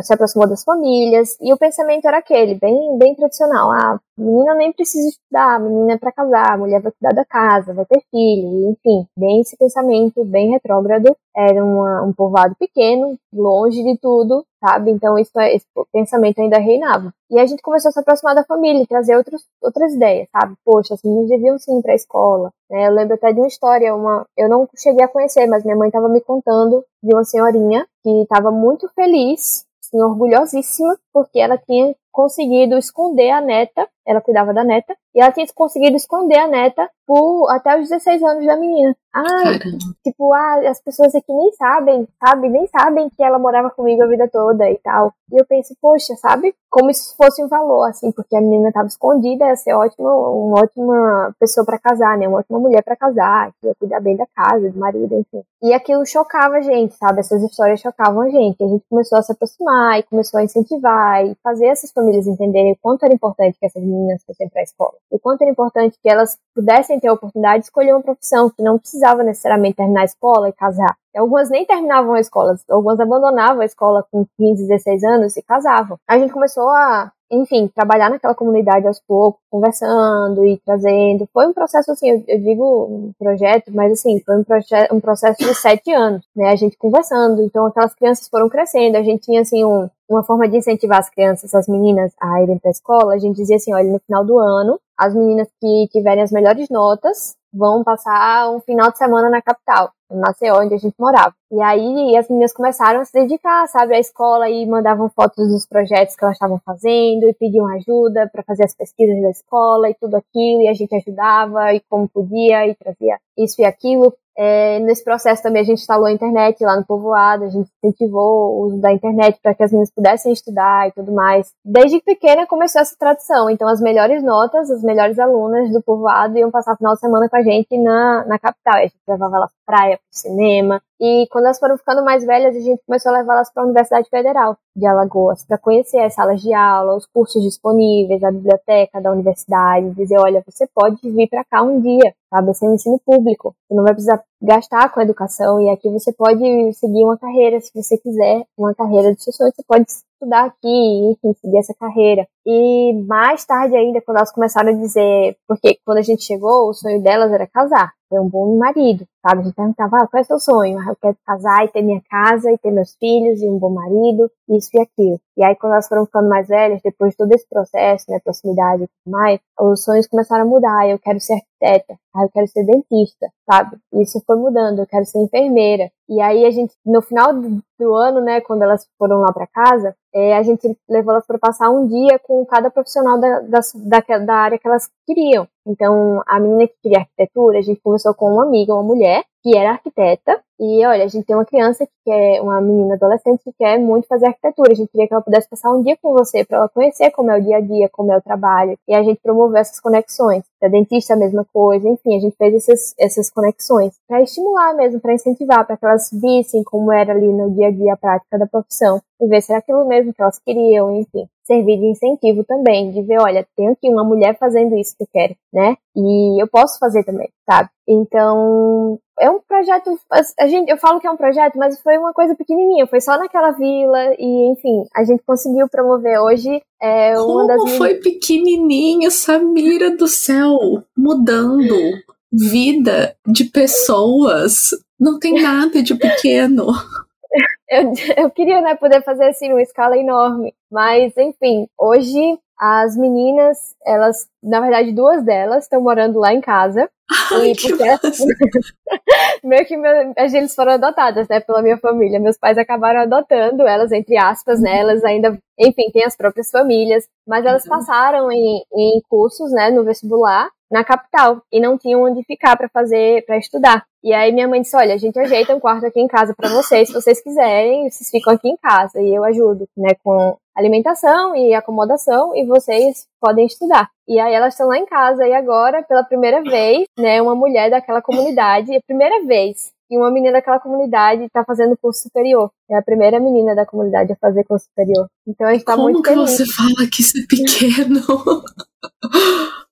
se aproximou das famílias, e o pensamento era aquele, bem, bem tradicional, ah, menina nem precisa estudar, menina é para casar, mulher vai cuidar da casa, vai ter filho, enfim, bem esse pensamento bem retrógrado. Era uma, um povoado pequeno, longe de tudo, sabe? Então isso, esse pensamento ainda reinava. E a gente começou a se aproximar da família, trazer outros, outras ideias, sabe? Poxa, as meninas deviam sim ir para a escola. É, eu lembro até de uma história, uma, eu não cheguei a conhecer, mas minha mãe estava me contando de uma senhorinha que estava muito feliz, assim, orgulhosíssima, porque ela tinha conseguido esconder a neta, ela cuidava da neta, e ela tinha conseguido esconder a neta por até os 16 anos da menina. Ah, tipo, ah, as pessoas aqui nem sabem, sabe? Nem sabem que ela morava comigo a vida toda e tal. E eu penso, poxa, sabe? Como se fosse um valor, assim, porque a menina estava escondida, ia ser ótima, uma ótima pessoa para casar, né? Uma ótima mulher para casar, que ia cuidar bem da casa, do marido, enfim. E aquilo chocava a gente, sabe? Essas histórias chocavam a gente. A gente começou a se aproximar e começou a incentivar e fazer essas famílias entenderem o quanto era importante que essas meninas fossem para a escola. O quanto era importante que elas pudessem ter a oportunidade de escolher uma profissão, que não precisava necessariamente terminar a escola e casar, Algumas nem terminavam a escola, algumas abandonavam a escola com 15, 16 anos e casavam. A gente começou a enfim, trabalhar naquela comunidade aos poucos, conversando e trazendo. Foi um processo, assim, eu, eu digo um projeto, mas assim, foi um, um processo de sete anos, né? A gente conversando, então aquelas crianças foram crescendo, a gente tinha, assim, um, uma forma de incentivar as crianças, as meninas a irem para a escola, a gente dizia assim, olha, no final do ano, as meninas que tiverem as melhores notas vão passar um final de semana na capital, em Maceió, onde a gente morava. E aí as meninas começaram a se dedicar, sabe, à escola e mandavam fotos dos projetos que elas estavam fazendo e pediam ajuda para fazer as pesquisas da escola e tudo aquilo, e a gente ajudava e como podia e trazia isso e aquilo é, nesse processo também a gente instalou a internet lá no povoado, a gente incentivou o uso da internet para que as meninas pudessem estudar e tudo mais. Desde pequena começou essa tradição, então as melhores notas, as melhores alunas do povoado iam passar o final de semana com a gente na, na capital. A gente levava elas pra praia, pro cinema, e quando elas foram ficando mais velhas, a gente começou a levá-las para a Universidade Federal de Alagoas, para conhecer as salas de aula, os cursos disponíveis, a biblioteca da universidade, dizer, olha, você pode vir para cá um dia, sabe, esse é um ensino público, você não vai precisar gastar com a educação, e aqui você pode seguir uma carreira, se você quiser, uma carreira de sucessões, você pode estudar aqui, enfim, seguir essa carreira. E mais tarde ainda, quando elas começaram a dizer, porque quando a gente chegou, o sonho delas era casar ter um bom marido, sabe? A gente perguntava, ah, qual é o seu sonho? Ah, eu quero casar e ter minha casa e ter meus filhos e um bom marido, isso e aquilo. E aí, quando elas foram ficando mais velhas, depois de todo esse processo, né, proximidade e tudo mais, os sonhos começaram a mudar. Eu quero ser arquiteta, ah, eu quero ser dentista, sabe? Isso foi mudando, eu quero ser enfermeira. E aí, a gente, no final do, ano, né, quando elas foram lá para casa, é, a gente levou elas para passar um dia com cada profissional da, da, da, da área que elas queriam. Então, a menina que queria arquitetura, a gente conversou com uma amiga, uma mulher, que era arquiteta, e olha, a gente tem uma criança que quer, uma menina adolescente que quer muito fazer arquitetura. A gente queria que ela pudesse passar um dia com você para ela conhecer como é o dia a dia, como é o trabalho, e a gente promover essas conexões. A dentista a mesma coisa, enfim, a gente fez essas, essas conexões para estimular mesmo, para incentivar, para que elas vissem como era ali no dia a dia a prática da profissão e ver se era aquilo mesmo que elas queriam, enfim servir de incentivo também, de ver, olha, tem aqui uma mulher fazendo isso que eu quero, né? E eu posso fazer também, sabe? Então, é um projeto, a gente, eu falo que é um projeto, mas foi uma coisa pequenininha, foi só naquela vila e, enfim, a gente conseguiu promover hoje é, uma Como das... foi pequenininho, Samira do céu, mudando vida de pessoas, não tem nada de pequeno. eu, eu queria né, poder fazer assim uma escala enorme, mas enfim, hoje as meninas, elas, na verdade, duas delas estão morando lá em casa. Ai, e porque meio que meu, eles foram adotadas, né, pela minha família. Meus pais acabaram adotando elas, entre aspas, né, elas ainda, enfim, têm as próprias famílias, mas elas uhum. passaram em, em cursos, né, no vestibular na capital e não tinham onde ficar para fazer, para estudar. E aí minha mãe disse: Olha, a gente ajeita um quarto aqui em casa para vocês, se vocês quiserem, vocês ficam aqui em casa e eu ajudo, né, com alimentação e acomodação e vocês podem estudar. E aí elas estão lá em casa e agora, pela primeira vez, né, uma mulher daquela comunidade, a primeira vez que uma menina daquela comunidade está fazendo curso superior. É a primeira menina da comunidade a fazer curso superior. Então a gente tá Como muito que feliz. você fala que isso é pequeno?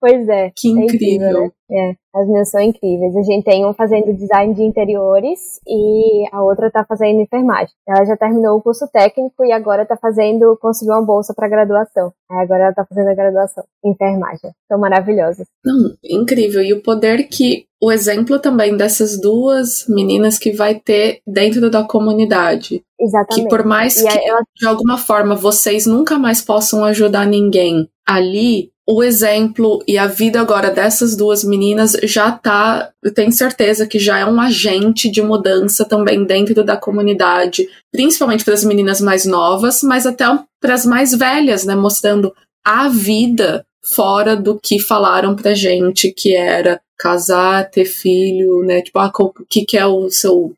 Pois é. Que é incrível. né? É, as minhas são incríveis. A gente tem uma fazendo design de interiores e a outra está fazendo enfermagem. Ela já terminou o curso técnico e agora está fazendo, conseguiu uma bolsa para graduação. Aí agora ela está fazendo a graduação em enfermagem. São maravilhosas. Não, incrível. E o poder que o exemplo também dessas duas meninas que vai ter dentro da comunidade. Exatamente. Que por mais que, ela... de alguma forma, vocês nunca mais possam ajudar ninguém ali, o exemplo e a vida agora dessas duas meninas já tá, tenho certeza que já é um agente de mudança também dentro da comunidade, principalmente para as meninas mais novas, mas até para as mais velhas, né, mostrando a vida fora do que falaram pra gente que era casar, ter filho, né? Tipo, ah, o que, que é o seu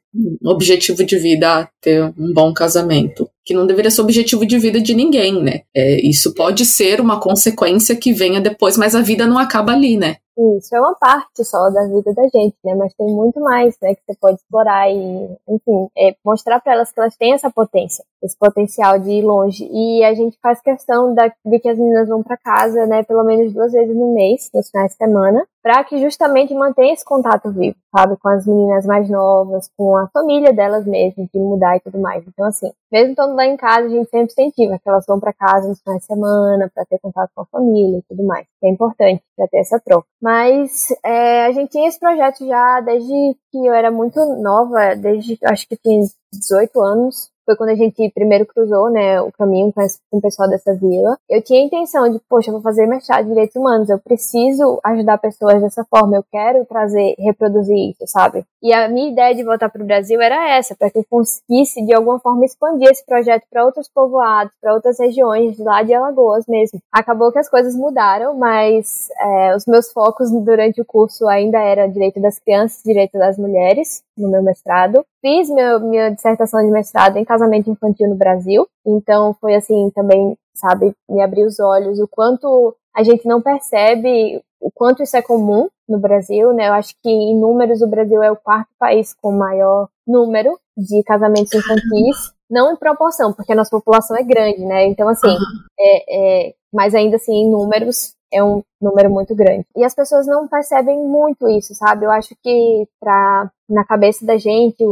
objetivo de vida? Ah, ter um bom casamento. Que não deveria ser objetivo de vida de ninguém, né? É, isso pode ser uma consequência que venha depois, mas a vida não acaba ali, né? Isso é uma parte só da vida da gente, né? Mas tem muito mais, né? Que você pode explorar e, enfim, é, mostrar para elas que elas têm essa potência, esse potencial de ir longe. E a gente faz questão da, de que as meninas vão para casa, né? Pelo menos duas vezes no mês, nos finais de semana, para que justamente mantenha esse contato vivo, sabe, com as meninas mais novas, com a família delas mesmas, de mudar e tudo mais. Então, assim, mesmo estando lá em casa, a gente sempre incentiva que elas vão para casa no final de semana para ter contato com a família e tudo mais. É importante para ter essa troca. Mas é, a gente tinha esse projeto já desde que eu era muito nova, desde acho que tinha 18 anos, foi quando a gente primeiro cruzou, né, o caminho com, o pessoal dessa vila. Eu tinha a intenção de, poxa, eu vou fazer mestrado em direitos humanos, eu preciso ajudar pessoas dessa forma, eu quero trazer, reproduzir isso, sabe? E a minha ideia de voltar para o Brasil era essa, para que eu conseguisse de alguma forma expandir esse projeto para outros povoados, para outras regiões lá de Alagoas mesmo. Acabou que as coisas mudaram, mas é, os meus focos durante o curso ainda era direito das crianças, direito das mulheres no meu mestrado. Fiz meu, minha dissertação de mestrado em casamento infantil no Brasil, então foi assim também, sabe, me abriu os olhos o quanto a gente não percebe o quanto isso é comum no Brasil, né? Eu acho que em números o Brasil é o quarto país com maior número de casamentos infantis, não em proporção, porque a nossa população é grande, né? Então assim, é, é, mas ainda assim em números é um número muito grande. E as pessoas não percebem muito isso, sabe? Eu acho que pra, na cabeça da gente,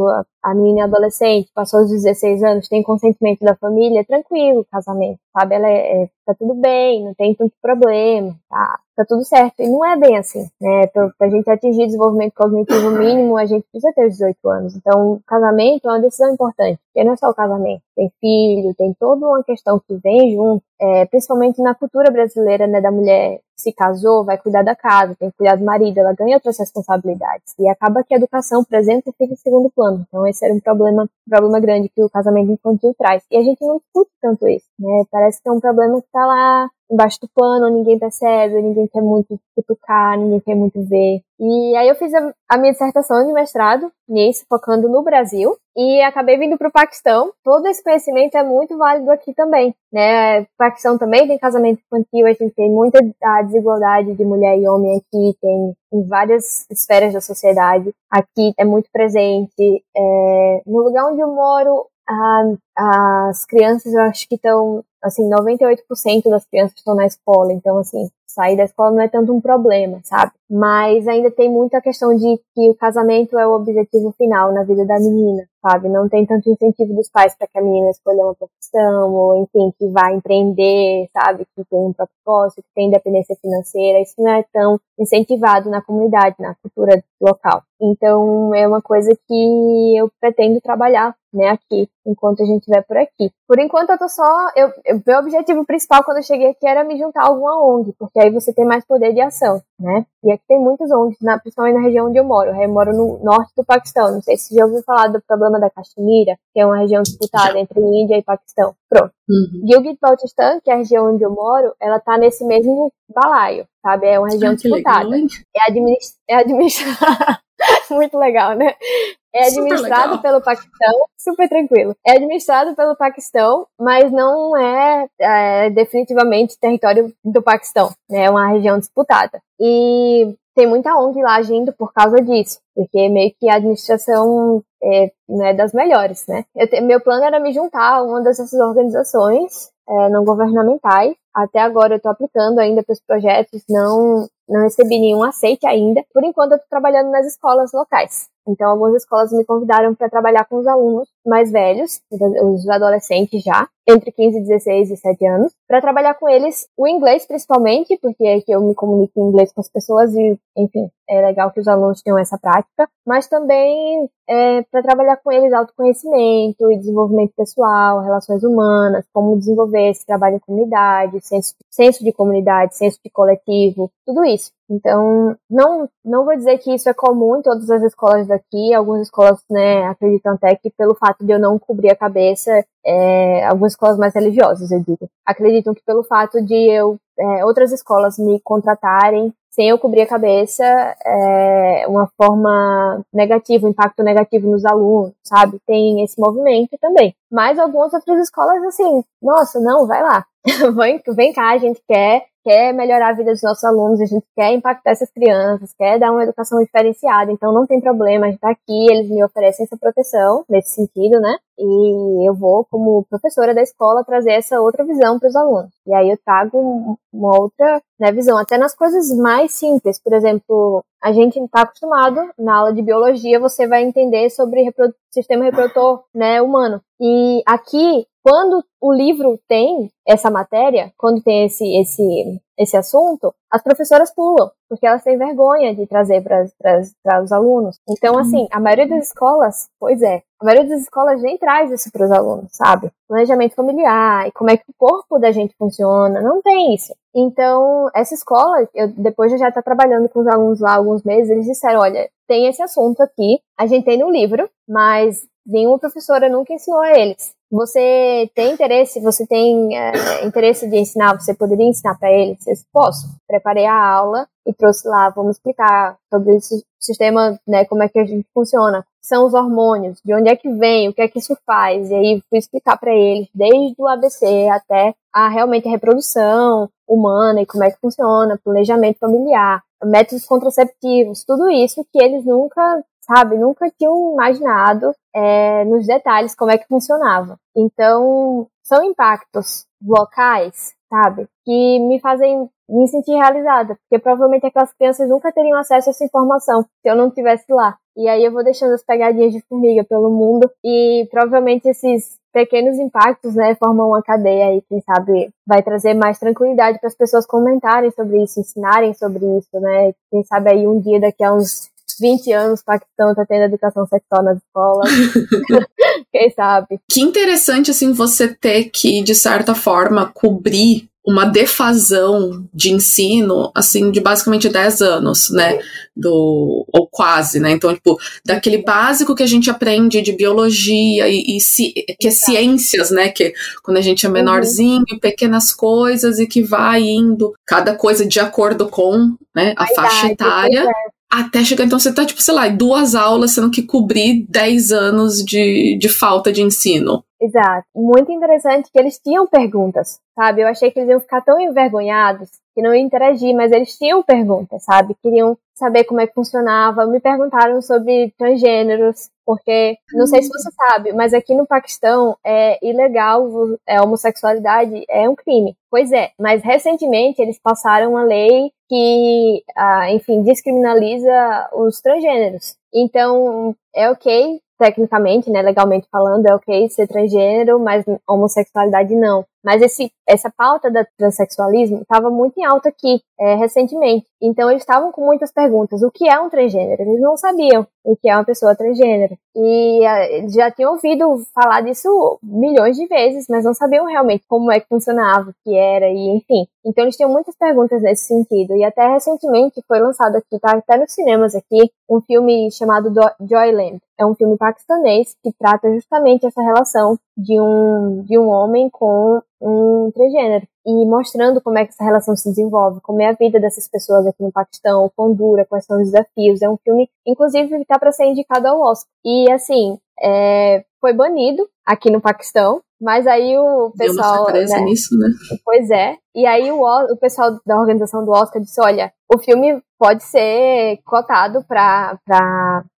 a, menina adolescente, passou os 16 anos, tem consentimento da família, é tranquilo o casamento, sabe? Ela é, é, tá tudo bem, não tem tanto problema, tá, tá tudo certo. E não é bem assim, né? Pra, gente atingir desenvolvimento cognitivo mínimo, a gente precisa ter os 18 anos. Então, casamento é uma decisão importante, porque não é só o casamento, tem filho, tem toda uma questão que vem junto, é, principalmente na cultura brasileira, né, da mulher se casou, vai cuidar da casa, tem que cuidar do marido, ela ganha outras responsabilidades. E acaba que a educação, por exemplo, fica em segundo plano. Então esse era um problema, problema grande que o casamento infantil traz. E a gente não discute tanto isso, né? Parece que é um problema que está lá embaixo do pano, ninguém percebe, ninguém quer muito cutucar, ninguém quer muito ver. E aí eu fiz a, a minha dissertação de mestrado nisso, focando no Brasil, e acabei vindo para o Paquistão. Todo esse conhecimento é muito válido aqui também, né? O Paquistão também tem casamento infantil, a gente tem muita a desigualdade de mulher e homem aqui, tem em várias esferas da sociedade. Aqui é muito presente. É, no lugar onde eu moro, a, as crianças eu acho que estão assim, 98% das crianças estão na escola, então assim, sair da escola não é tanto um problema, sabe? Mas ainda tem muita questão de que o casamento é o objetivo final na vida da menina, sabe? Não tem tanto incentivo dos pais para que a menina escolha uma profissão, ou enfim, que vá empreender, sabe? Que tem um propósito, que tem independência financeira. Isso não é tão incentivado na comunidade, na cultura local. Então, é uma coisa que eu pretendo trabalhar, né, aqui, enquanto a gente estiver por aqui. Por enquanto, eu tô só. Eu, eu, meu objetivo principal quando eu cheguei aqui era me juntar a alguma ONG, porque aí você tem mais poder de ação, né? E aqui tem muitas ONGs, na, principalmente na região onde eu moro. Eu moro no norte do Paquistão. Não sei se você já ouviu falar do problema da Caxemira, que é uma região disputada entre Índia e Paquistão. Pronto. Uhum. Gilgit-Baltistan, que é a região onde eu moro, ela tá nesse mesmo balaio, sabe? É uma região ah, disputada. Legal, é, administ é administrada. Muito legal, né? É administrado pelo Paquistão, super tranquilo. É administrado pelo Paquistão, mas não é, é, definitivamente território do Paquistão, né? É uma região disputada. E tem muita ONG lá agindo por causa disso, porque meio que a administração é, não é das melhores, né? Eu, meu plano era me juntar a uma dessas organizações é, não governamentais. Até agora eu estou aplicando ainda para os projetos, não, não recebi nenhum aceite ainda. Por enquanto eu estou trabalhando nas escolas locais. Então, algumas escolas me convidaram para trabalhar com os alunos mais velhos, os adolescentes já, entre 15 e 16 e 17 anos, para trabalhar com eles o inglês principalmente, porque é que eu me comunico em inglês com as pessoas e, enfim, é legal que os alunos tenham essa prática, mas também é, para trabalhar com eles autoconhecimento e desenvolvimento pessoal, relações humanas, como desenvolver esse trabalho em comunidade, senso, senso de comunidade, senso de coletivo, tudo isso. Então, não, não vou dizer que isso é comum em todas as escolas daqui. Algumas escolas, né, acreditam até que pelo fato de eu não cobrir a cabeça, é, algumas escolas mais religiosas, eu digo, acreditam que pelo fato de eu, é, outras escolas me contratarem sem eu cobrir a cabeça, é uma forma negativa, um impacto negativo nos alunos, sabe? Tem esse movimento também. Mas algumas outras escolas, assim, nossa, não, vai lá. vem, vem cá, a gente quer quer melhorar a vida dos nossos alunos, a gente quer impactar essas crianças, quer dar uma educação diferenciada, então não tem problema, a gente tá aqui, eles me oferecem essa proteção nesse sentido, né? E eu vou, como professora da escola, trazer essa outra visão para os alunos. E aí eu trago uma outra né, visão, até nas coisas mais simples. Por exemplo, a gente está acostumado, na aula de biologia, você vai entender sobre reprodu sistema reprodutor né, humano. E aqui, quando o livro tem essa matéria, quando tem esse, esse, esse assunto, as professoras pulam, porque elas têm vergonha de trazer para os alunos. Então, uhum. assim, a maioria das escolas, pois é, a maioria das escolas nem traz isso para os alunos, sabe? Planejamento familiar e como é que o corpo da gente funciona, não tem isso. Então, essa escola, eu, depois de já estar trabalhando com os alunos lá alguns meses, eles disseram, olha, tem esse assunto aqui, a gente tem no livro, mas nenhuma professora nunca ensinou a eles. Você tem interesse, você tem é, interesse de ensinar, você poderia ensinar para eles? Eu posso. Preparei a aula e trouxe lá, vamos explicar sobre esse sistema, né, como é que a gente funciona, são os hormônios, de onde é que vem, o que é que isso faz, e aí fui explicar para eles, desde o ABC até a realmente a reprodução humana e como é que funciona, planejamento familiar, métodos contraceptivos, tudo isso que eles nunca sabe? Nunca tinham imaginado é, nos detalhes como é que funcionava. Então, são impactos locais, sabe? Que me fazem me sentir realizada, porque provavelmente aquelas crianças nunca teriam acesso a essa informação se eu não estivesse lá. E aí eu vou deixando as pegadinhas de formiga pelo mundo e provavelmente esses pequenos impactos, né, formam uma cadeia aí, quem sabe vai trazer mais tranquilidade para as pessoas comentarem sobre isso, ensinarem sobre isso, né? Quem sabe aí um dia daqui a uns 20 anos o Paquistão tá tendo educação sexual nas escolas. Quem sabe? Que interessante, assim, você ter que, de certa forma, cobrir uma defasão de ensino, assim, de basicamente 10 anos, né? Do, ou quase, né? Então, tipo, daquele básico que a gente aprende de biologia e, e ci, que é ciências, né? Que quando a gente é menorzinho, uhum. pequenas coisas e que vai indo, cada coisa de acordo com né, a, a faixa idade, etária. É até chegar, então você tá, tipo, sei lá, duas aulas sendo que cobrir 10 anos de, de falta de ensino. Exato. Muito interessante que eles tinham perguntas, sabe? Eu achei que eles iam ficar tão envergonhados que não iam interagir, mas eles tinham perguntas, sabe? Queriam saber como é que funcionava. Me perguntaram sobre transgêneros, porque não sei se você sabe, mas aqui no Paquistão é ilegal, a homossexualidade é um crime. Pois é, mas recentemente eles passaram uma lei que, ah, enfim, descriminaliza os transgêneros. Então, é ok tecnicamente, né, legalmente falando, é ok ser transgênero, mas homossexualidade não. Mas esse, essa pauta da transexualismo estava muito em alta aqui, é, recentemente. Então eles estavam com muitas perguntas. O que é um transgênero? Eles não sabiam o que é uma pessoa transgênero. E uh, eles já tinham ouvido falar disso milhões de vezes, mas não sabiam realmente como é que funcionava, o que era, e enfim. Então eles tinham muitas perguntas nesse sentido. E até recentemente foi lançado aqui, tá até nos cinemas aqui, um filme chamado Joyland. É um filme paquistanês que trata justamente essa relação de um, de um homem com um transgênero e mostrando como é que essa relação se desenvolve, como é a vida dessas pessoas aqui no Paquistão, o quão dura, quais são os desafios. É um filme, inclusive, que está para ser indicado ao Oscar. E, assim, é, foi banido aqui no Paquistão, mas aí o pessoal. Deu uma né, nisso, né? Pois é. E aí o, o pessoal da organização do Oscar disse: olha, o filme pode ser cotado para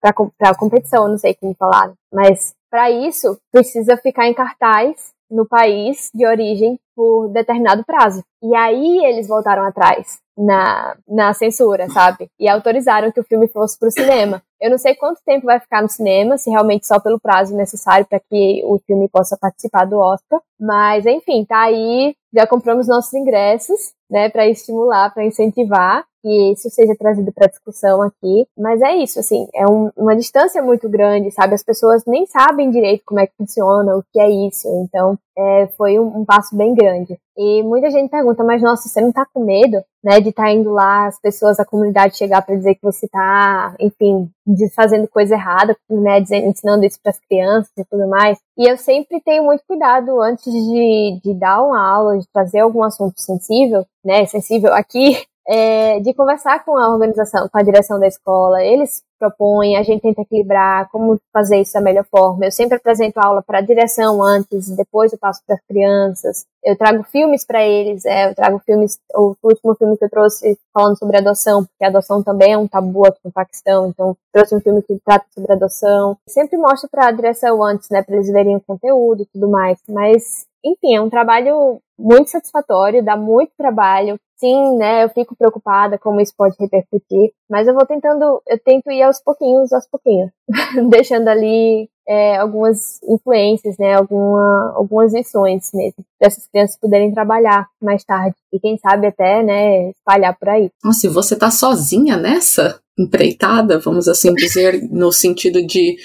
a competição, não sei como falar, mas para isso precisa ficar em cartaz no país de origem por determinado prazo. E aí eles voltaram atrás na, na censura, sabe? E autorizaram que o filme fosse para o cinema. Eu não sei quanto tempo vai ficar no cinema, se realmente só pelo prazo necessário para que o filme possa participar do Oscar. Mas, enfim, tá aí. Já compramos nossos ingressos, né, para estimular, para incentivar que isso seja trazido para discussão aqui. Mas é isso, assim, é um, uma distância muito grande, sabe? As pessoas nem sabem direito como é que funciona, o que é isso. Então, é, foi um, um, passo bem grande. E muita gente pergunta, mas nossa, você não tá com medo, né, de estar tá indo lá, as pessoas, a comunidade chegar para dizer que você tá, enfim, fazendo coisa errada, né, ensinando isso para as crianças e tudo mais. E eu sempre tenho muito cuidado antes de, de dar uma aula, de trazer algum assunto sensível, né, sensível aqui, é, de conversar com a organização, com a direção da escola. Eles propõem, a gente tenta equilibrar como fazer isso da melhor forma. Eu sempre apresento aula para a direção antes, depois eu passo para as crianças. Eu trago filmes para eles, é, eu trago filmes, o último filme que eu trouxe falando sobre adoção, porque a adoção também é um tabu aqui no Paquistão, então trouxe um filme que trata sobre adoção. Sempre mostro para a direção antes, né, para eles verem o conteúdo e tudo mais, mas enfim, é um trabalho muito satisfatório, dá muito trabalho. Sim, né, eu fico preocupada como isso pode repercutir, mas eu vou tentando, eu tento ir aos pouquinhos, aos pouquinhos, deixando ali é, algumas influências, né, alguma, algumas lições mesmo, para essas crianças poderem trabalhar mais tarde e quem sabe até, né, espalhar por aí. Se você tá sozinha nessa empreitada, vamos assim dizer, no sentido de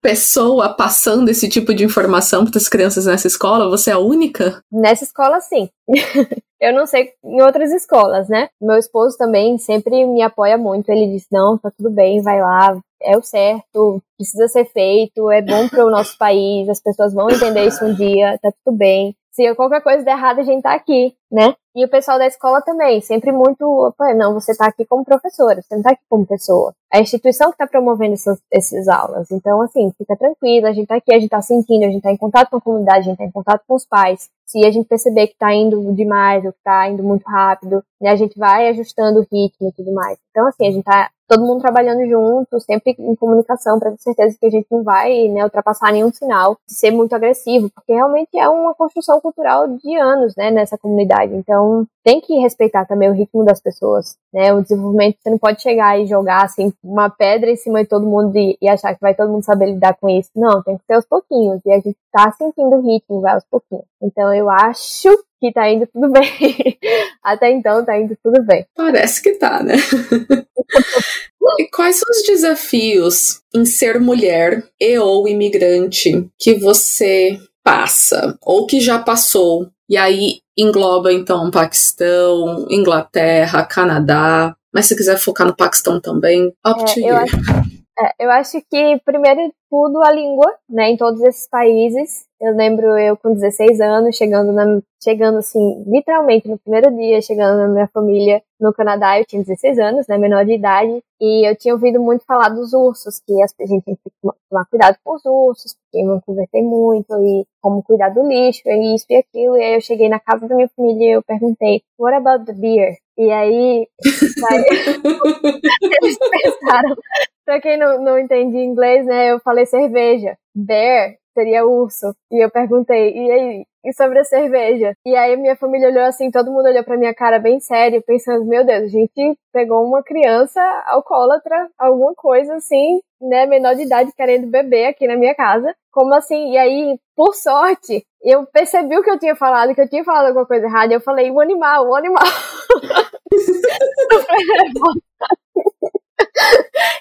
pessoa passando esse tipo de informação para as crianças nessa escola? Você é a única? Nessa escola, sim. Eu não sei em outras escolas, né? Meu esposo também sempre me apoia muito. Ele diz: não, tá tudo bem, vai lá, é o certo, precisa ser feito, é bom para o nosso país, as pessoas vão entender isso um dia, tá tudo bem. Se qualquer coisa der errado, a gente tá aqui, né? E o pessoal da escola também, sempre muito, não, você tá aqui como professora, você não tá aqui como pessoa. A instituição que está promovendo essas, essas aulas. Então, assim, fica tranquila, a gente tá aqui, a gente tá sentindo, a gente tá em contato com a comunidade, a gente tá em contato com os pais. Se a gente perceber que tá indo demais ou que tá indo muito rápido, né, a gente vai ajustando o ritmo e tudo mais. Então, assim, a gente tá todo mundo trabalhando junto, sempre em comunicação, para ter certeza que a gente não vai né, ultrapassar nenhum sinal ser muito agressivo, porque realmente é uma construção cultural de anos né, nessa comunidade. Então, tem que respeitar também o ritmo das pessoas. Né? O desenvolvimento, você não pode chegar e jogar assim, uma pedra em cima de todo mundo e, e achar que vai todo mundo saber lidar com isso. Não, tem que ser aos pouquinhos. E a gente tá sentindo o ritmo, vai aos pouquinhos. Então, eu acho que tá indo tudo bem. Até então tá indo tudo bem. Parece que tá, né? e quais são os desafios em ser mulher e ou imigrante que você passa ou que já passou? E aí engloba então Paquistão, Inglaterra, Canadá. Mas se quiser focar no Paquistão também, up é, é, eu acho que primeiro de tudo a língua, né, em todos esses países. Eu lembro eu com 16 anos, chegando, na, chegando assim, literalmente no primeiro dia, chegando na minha família no Canadá, eu tinha 16 anos, né, menor de idade, e eu tinha ouvido muito falar dos ursos, que a gente tem que tomar cuidado com os ursos, porque em Vancouver tem muito, e como cuidar do lixo, e isso e aquilo, e aí eu cheguei na casa da minha família e eu perguntei, what about the beer? E aí, aí eles pensaram, pra quem não, não entende inglês, né, eu falei cerveja, bear, seria urso. E eu perguntei, e aí, e sobre a cerveja? E aí minha família olhou assim, todo mundo olhou pra minha cara bem sério, pensando, meu Deus, a gente pegou uma criança alcoólatra, alguma coisa assim, né, menor de idade querendo beber aqui na minha casa. Como assim? E aí, por sorte, eu percebi o que eu tinha falado, que eu tinha falado alguma coisa errada, e eu falei, o animal, o animal.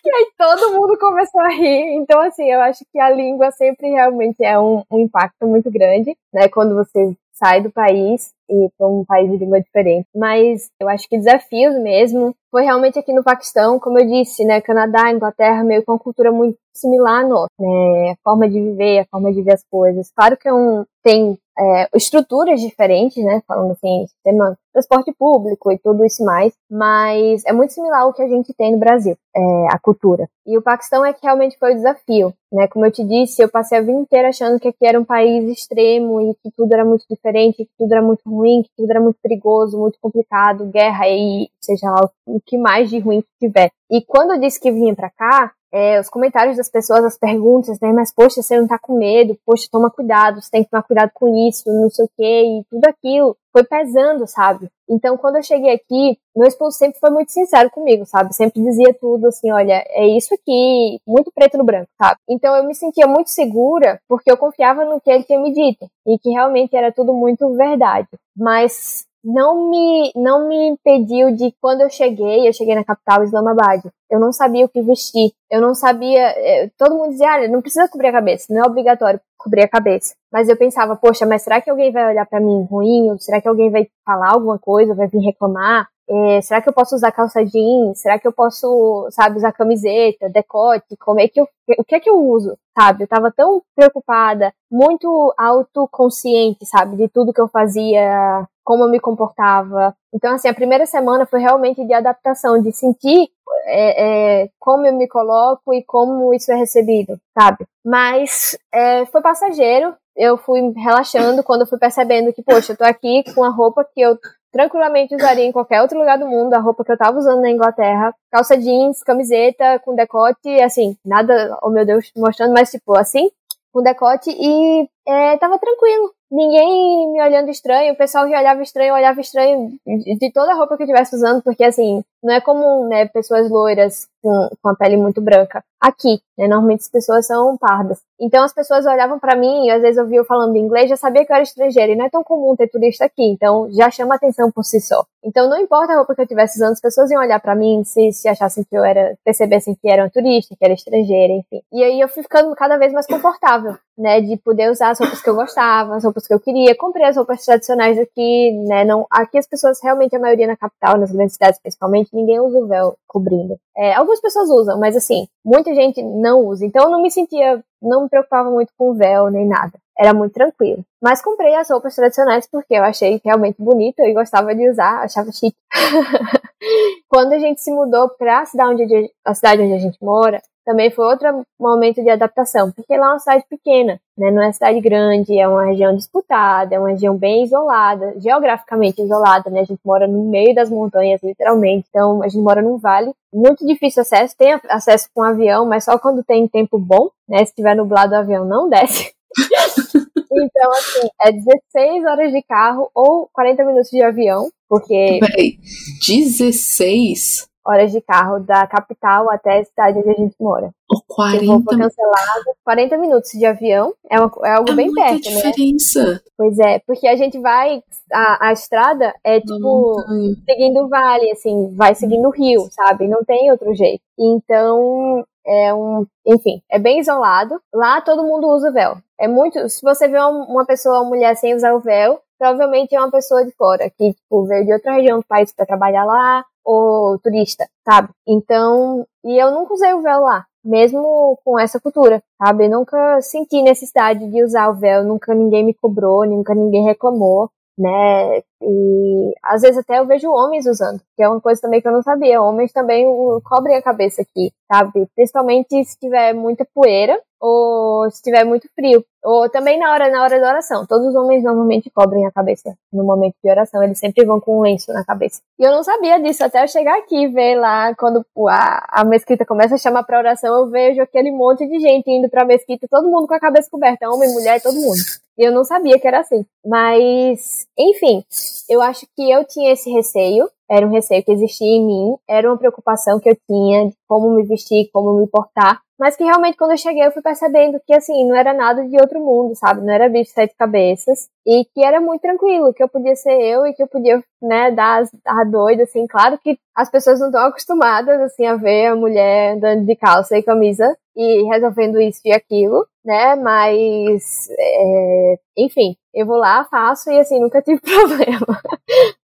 e aí todo mundo começou a rir. Então, assim, eu acho que a língua sempre realmente é um, um impacto muito grande, né? Quando você sai do país e para um país de língua diferente. Mas eu acho que desafios mesmo foi realmente aqui no Paquistão, como eu disse, né, Canadá, Inglaterra, meio com uma cultura muito similar à nossa, né, a forma de viver, a forma de ver as coisas. Claro que é um, tem é, estruturas diferentes, né, falando assim, sistema transporte público e tudo isso mais, mas é muito similar ao que a gente tem no Brasil, é, a cultura. E o Paquistão é que realmente foi o desafio, né, como eu te disse, eu passei a vida inteira achando que aqui era um país extremo e que tudo era muito diferente, que tudo era muito ruim, que tudo era muito perigoso, muito complicado, guerra e seja lá o que mais de ruim que tiver. E quando eu disse que vinha para cá, é, os comentários das pessoas, as perguntas, né? Mas, poxa, você não tá com medo, poxa, toma cuidado, você tem que tomar cuidado com isso, não sei o quê, e tudo aquilo foi pesando, sabe? Então, quando eu cheguei aqui, meu esposo sempre foi muito sincero comigo, sabe? Sempre dizia tudo assim: olha, é isso aqui, muito preto no branco, sabe? Então, eu me sentia muito segura porque eu confiava no que ele tinha me dito e que realmente era tudo muito verdade. Mas não me não me impediu de quando eu cheguei, eu cheguei na capital Islamabad. Eu não sabia o que vestir. Eu não sabia, eh, todo mundo dizia, olha, não precisa cobrir a cabeça, não é obrigatório cobrir a cabeça. Mas eu pensava, poxa, mas será que alguém vai olhar para mim ruim? Ou será que alguém vai falar alguma coisa, vai vir reclamar? É, será que eu posso usar calça jeans? Será que eu posso, sabe, usar camiseta, decote? Como é que eu, o que é que eu uso? Sabe? Eu tava tão preocupada, muito autoconsciente, sabe, de tudo que eu fazia, como eu me comportava. Então, assim, a primeira semana foi realmente de adaptação, de sentir é, é, como eu me coloco e como isso é recebido, sabe? Mas é, foi passageiro. Eu fui relaxando quando eu fui percebendo que, poxa, eu tô aqui com a roupa que eu tranquilamente usaria em qualquer outro lugar do mundo, a roupa que eu tava usando na Inglaterra, calça jeans, camiseta com decote, assim, nada, oh meu Deus, mostrando, mas tipo, assim, com decote e é, tava tranquilo, ninguém me olhando estranho, o pessoal que olhava estranho, olhava estranho de toda a roupa que eu estivesse usando, porque assim, não é comum, né, pessoas loiras com, com a pele muito branca aqui, né, normalmente as pessoas são pardas. Então as pessoas olhavam para mim, e às vezes eu via eu falando inglês, já sabia que eu era estrangeira, e não é tão comum ter turista aqui, então já chama atenção por si só. Então não importa a roupa que eu estivesse usando, as pessoas iam olhar para mim se, se achassem que eu era, percebessem que era uma turista, que era estrangeira, enfim. E aí eu fui ficando cada vez mais confortável, né, de poder usar as roupas que eu gostava, as roupas que eu queria. Comprei as roupas tradicionais aqui, né? Não, aqui as pessoas realmente, a maioria na capital, nas grandes cidades principalmente, ninguém usa o véu cobrindo. É, algumas pessoas usam, mas assim, muita gente não usa. Então eu não me sentia, não me preocupava muito com o véu nem nada. Era muito tranquilo. Mas comprei as roupas tradicionais porque eu achei realmente bonito e gostava de usar, achava chique. Quando a gente se mudou para a cidade onde a cidade onde a gente mora, também foi outro momento de adaptação, porque lá é uma cidade pequena, né? não é cidade grande, é uma região disputada, é uma região bem isolada, geograficamente isolada, né? A gente mora no meio das montanhas, literalmente, então a gente mora num vale, muito difícil acesso, tem acesso com avião, mas só quando tem tempo bom, né? Se estiver nublado o avião não desce. então, assim, é 16 horas de carro ou 40 minutos de avião, porque... Peraí, 16? horas de carro da capital até a cidade onde a gente mora. Oh, 40 Se for cancelado, 40 minutos de avião é, uma, é algo é bem perto, né? diferença. Pois é, porque a gente vai, a, a estrada é tipo seguindo o vale, assim, vai seguindo o rio, sabe? Não tem outro jeito. Então, é um, enfim, é bem isolado. Lá todo mundo usa véu. É muito, se você vê uma pessoa, uma mulher sem usar o véu, provavelmente é uma pessoa de fora que tipo, veio de outra região do país para trabalhar lá ou turista, sabe? Então, e eu nunca usei o véu lá, mesmo com essa cultura, sabe? Eu nunca senti necessidade de usar o véu, nunca ninguém me cobrou, nunca ninguém reclamou, né? E às vezes até eu vejo homens usando, que é uma coisa também que eu não sabia. Homens também cobrem a cabeça aqui, sabe? Principalmente se tiver muita poeira ou se tiver muito frio. Ou também na hora, na hora da oração. Todos os homens normalmente cobrem a cabeça no momento de oração. Eles sempre vão com um lenço na cabeça. E eu não sabia disso até eu chegar aqui ver lá, quando a, a mesquita começa a chamar pra oração, eu vejo aquele monte de gente indo pra mesquita, todo mundo com a cabeça coberta, homem, mulher, todo mundo. E eu não sabia que era assim. Mas, enfim, eu acho que eu tinha esse receio era um receio que existia em mim, era uma preocupação que eu tinha de como me vestir, como me portar, mas que realmente quando eu cheguei eu fui percebendo que assim, não era nada de outro mundo, sabe? Não era bicho sete cabeças. E que era muito tranquilo, que eu podia ser eu e que eu podia, né, dar a doida assim, claro que as pessoas não estão acostumadas assim a ver a mulher andando de calça e camisa e resolvendo isso e aquilo, né? Mas, é, enfim, eu vou lá, faço e assim, nunca tive problema.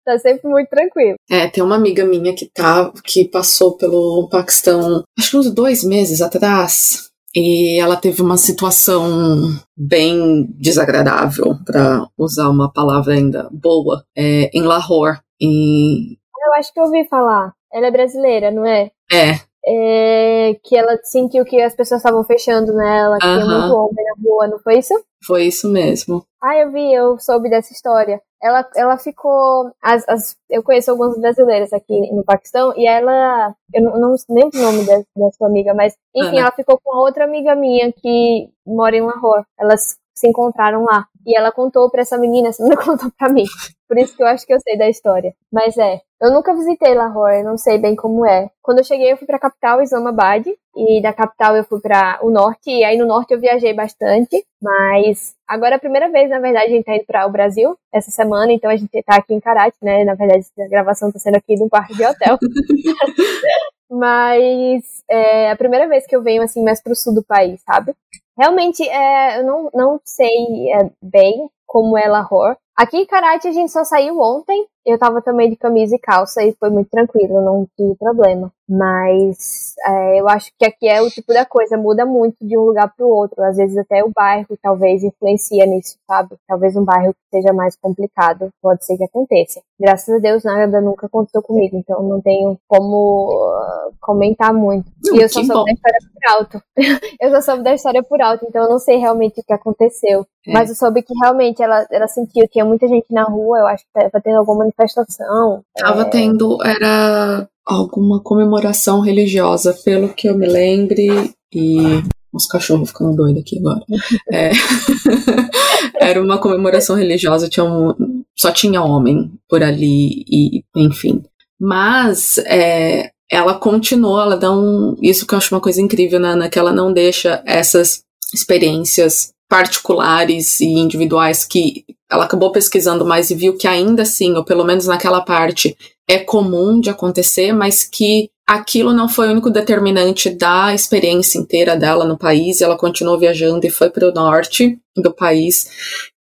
tá sempre muito tranquilo. É, tem uma amiga minha que tá, que passou pelo Paquistão, acho que uns dois meses atrás. E ela teve uma situação bem desagradável, para usar uma palavra ainda boa, é, em Lahore. E... Eu acho que eu ouvi falar. Ela é brasileira, não é? É, é, que ela sentiu que as pessoas estavam fechando nela, que tinha muito homem na rua, não foi isso? Foi isso mesmo. Ah, eu vi, eu soube dessa história. Ela, ela ficou. As, as, eu conheço algumas brasileiras aqui no Paquistão e ela. Eu não, não lembro o nome da, da sua amiga, mas enfim, ela ficou com outra amiga minha que mora em Lahore. Elas se encontraram lá. E ela contou pra essa menina, essa menina contou pra mim. Por isso que eu acho que eu sei da história. Mas é, eu nunca visitei Lahore, não sei bem como é. Quando eu cheguei, eu fui pra capital, Islamabad. E da capital eu fui para o norte. E aí no norte eu viajei bastante. Mas agora é a primeira vez, na verdade, a gente tá indo para o Brasil essa semana. Então a gente tá aqui em Karachi, né? Na verdade, a gravação tá sendo aqui num quarto de hotel. Mas é a primeira vez que eu venho assim mais pro sul do país, sabe? Realmente, é, eu não, não sei é, bem como é Lahore. Aqui em Karachi a gente só saiu ontem eu tava também de camisa e calça e foi muito tranquilo, não tive problema. Mas é, eu acho que aqui é o tipo da coisa, muda muito de um lugar para o outro. Às vezes até o bairro talvez influencia nisso, sabe? Talvez um bairro que seja mais complicado, pode ser que aconteça. Graças a Deus nada nunca aconteceu comigo, então não tenho como uh, comentar muito. Hum, e eu só soube bom. da história por alto. eu só soube da história por alto, então eu não sei realmente o que aconteceu. É. Mas eu soube que realmente ela, ela sentiu, tinha muita gente na rua, eu acho que estava tendo alguma manifestação. Tava é... tendo, era alguma comemoração religiosa, pelo que eu me lembre, e os cachorros ficando doidos aqui agora. É. Era uma comemoração religiosa, tinha um, só tinha homem por ali, e enfim. Mas é, ela continuou, ela dá um. Isso que eu acho uma coisa incrível, né? Que ela não deixa essas experiências particulares e individuais que ela acabou pesquisando mais e viu que ainda assim, ou pelo menos naquela parte, é comum de acontecer, mas que aquilo não foi o único determinante da experiência inteira dela no país. Ela continuou viajando e foi para o norte do país.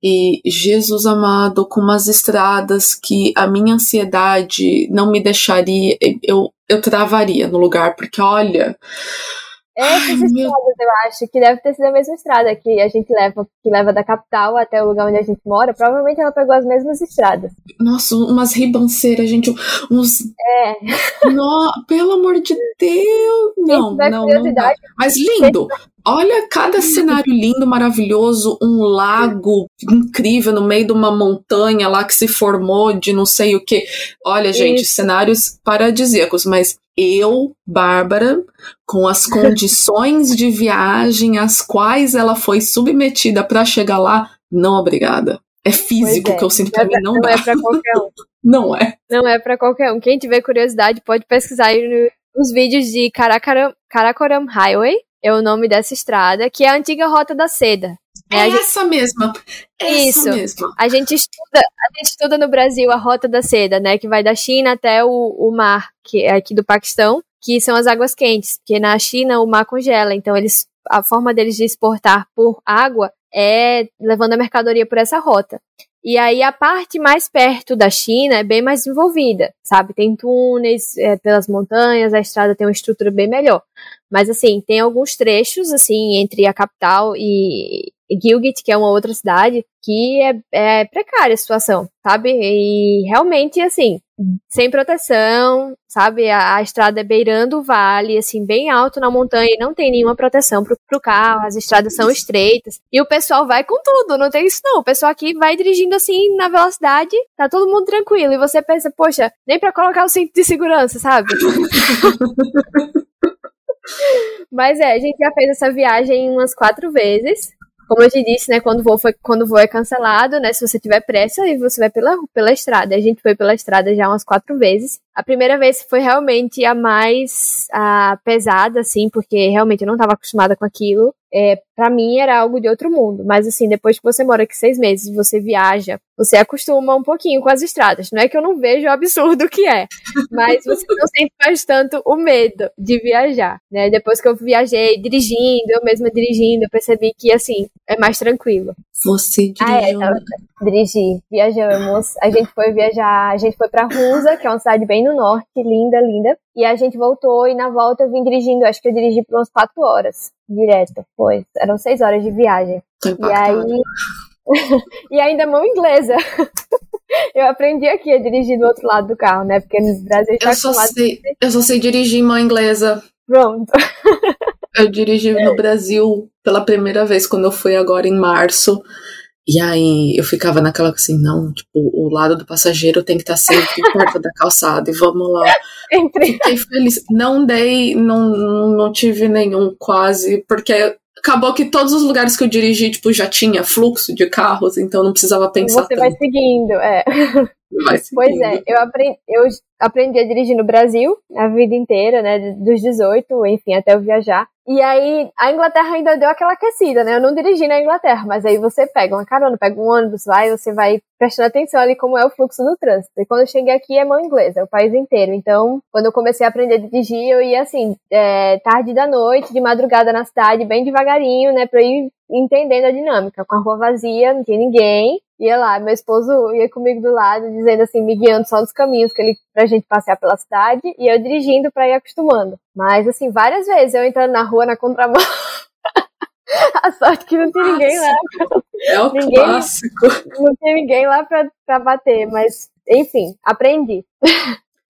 E Jesus amado, com umas estradas que a minha ansiedade não me deixaria, eu, eu travaria no lugar, porque olha, essas Ai, estradas, eu acho, que deve ter sido a mesma estrada que a gente leva, que leva da capital até o lugar onde a gente mora. Provavelmente ela pegou as mesmas estradas. Nossa, umas ribanceiras, gente, uns. É. No... Pelo amor de Deus! Não, não, não. Mas lindo! Olha cada cenário lindo, maravilhoso, um lago incrível no meio de uma montanha lá que se formou de não sei o que. Olha, gente, Isso. cenários paradisíacos, mas eu, Bárbara, com as condições de viagem às quais ela foi submetida para chegar lá, não obrigada. É físico é. que eu sinto pra mim, não, não dá. Não é pra qualquer um. não é. Não é pra qualquer um. Quem tiver curiosidade pode pesquisar aí nos vídeos de Karakoram, Karakoram Highway, é o nome dessa estrada, que é a antiga Rota da Seda. É, é essa gente... mesma. Essa Isso. Mesma. A gente estuda, a gente estuda no Brasil a Rota da Seda, né, que vai da China até o, o mar, que é aqui do Paquistão, que são as águas quentes, porque na China o mar congela, então eles a forma deles de exportar por água é levando a mercadoria por essa rota. E aí a parte mais perto da China é bem mais desenvolvida, sabe? Tem túneis é, pelas montanhas, a estrada tem uma estrutura bem melhor. Mas assim, tem alguns trechos assim entre a capital e, Gilgit, que é uma outra cidade, que é, é precária a situação, sabe? E realmente, assim, sem proteção, sabe? A, a, estrada é beirando o vale, assim, bem alto na montanha e não tem nenhuma proteção pro, pro carro, as estradas são estreitas. E o pessoal vai com tudo, não tem isso não. O pessoal aqui vai dirigindo assim na velocidade, tá todo mundo tranquilo. E você pensa, poxa, nem para colocar o cinto de segurança, sabe? Mas é, a gente já fez essa viagem umas quatro vezes. Como eu te disse, né, quando o voo, foi, quando o voo é cancelado, né, se você tiver pressa, aí você vai pela, pela estrada. A gente foi pela estrada já umas quatro vezes. A primeira vez foi realmente a mais a pesada, assim, porque realmente eu não estava acostumada com aquilo. É, para mim era algo de outro mundo. Mas assim, depois que você mora aqui seis meses, você viaja, você acostuma um pouquinho com as estradas. Não é que eu não vejo o absurdo que é, mas você não sente mais tanto o medo de viajar, né? Depois que eu viajei dirigindo, eu mesma dirigindo, eu percebi que assim é mais tranquilo. Você dirigiu? Ah, é, dirigi, viajamos. A gente foi viajar, a gente foi para Rusa, que é uma cidade bem no norte, linda, linda. E a gente voltou e na volta eu vim dirigindo, acho que eu dirigi por umas quatro horas direto. Foi, eram seis horas de viagem. E aí. e ainda mão inglesa. eu aprendi aqui a dirigir do outro lado do carro, né? Porque no Brasil tá eu só sei, Eu só sei dirigir mão inglesa. Pronto. eu dirigi no Brasil pela primeira vez quando eu fui agora em março. E aí eu ficava naquela assim, não, tipo, o lado do passageiro tem que estar tá sempre perto da calçada e vamos lá. Fiquei feliz. Não dei, não, não tive nenhum quase, porque acabou que todos os lugares que eu dirigi, tipo, já tinha fluxo de carros, então não precisava pensar Você tanto. vai seguindo, é. Vai seguindo. Pois é, eu aprendi, eu aprendi a dirigir no Brasil a vida inteira, né, dos 18, enfim, até eu viajar. E aí, a Inglaterra ainda deu aquela aquecida, né? Eu não dirigi na Inglaterra, mas aí você pega uma carona, pega um ônibus, vai, você vai prestando atenção ali como é o fluxo do trânsito. E quando eu cheguei aqui é mão inglesa, é o país inteiro. Então, quando eu comecei a aprender a dirigir, eu ia assim, é, tarde da noite, de madrugada na cidade, bem devagarinho, né? Pra ir entendendo a dinâmica. Com a rua vazia, não tinha ninguém. ia lá, meu esposo ia comigo do lado, dizendo assim, me guiando só nos caminhos que ele pra gente passear pela cidade, e eu dirigindo pra ir acostumando. Mas assim, várias vezes eu entrando na rua na contramão. A sorte que não tem ninguém lá. É o ninguém, clássico. Não tem ninguém lá pra, pra bater, mas enfim, aprendi.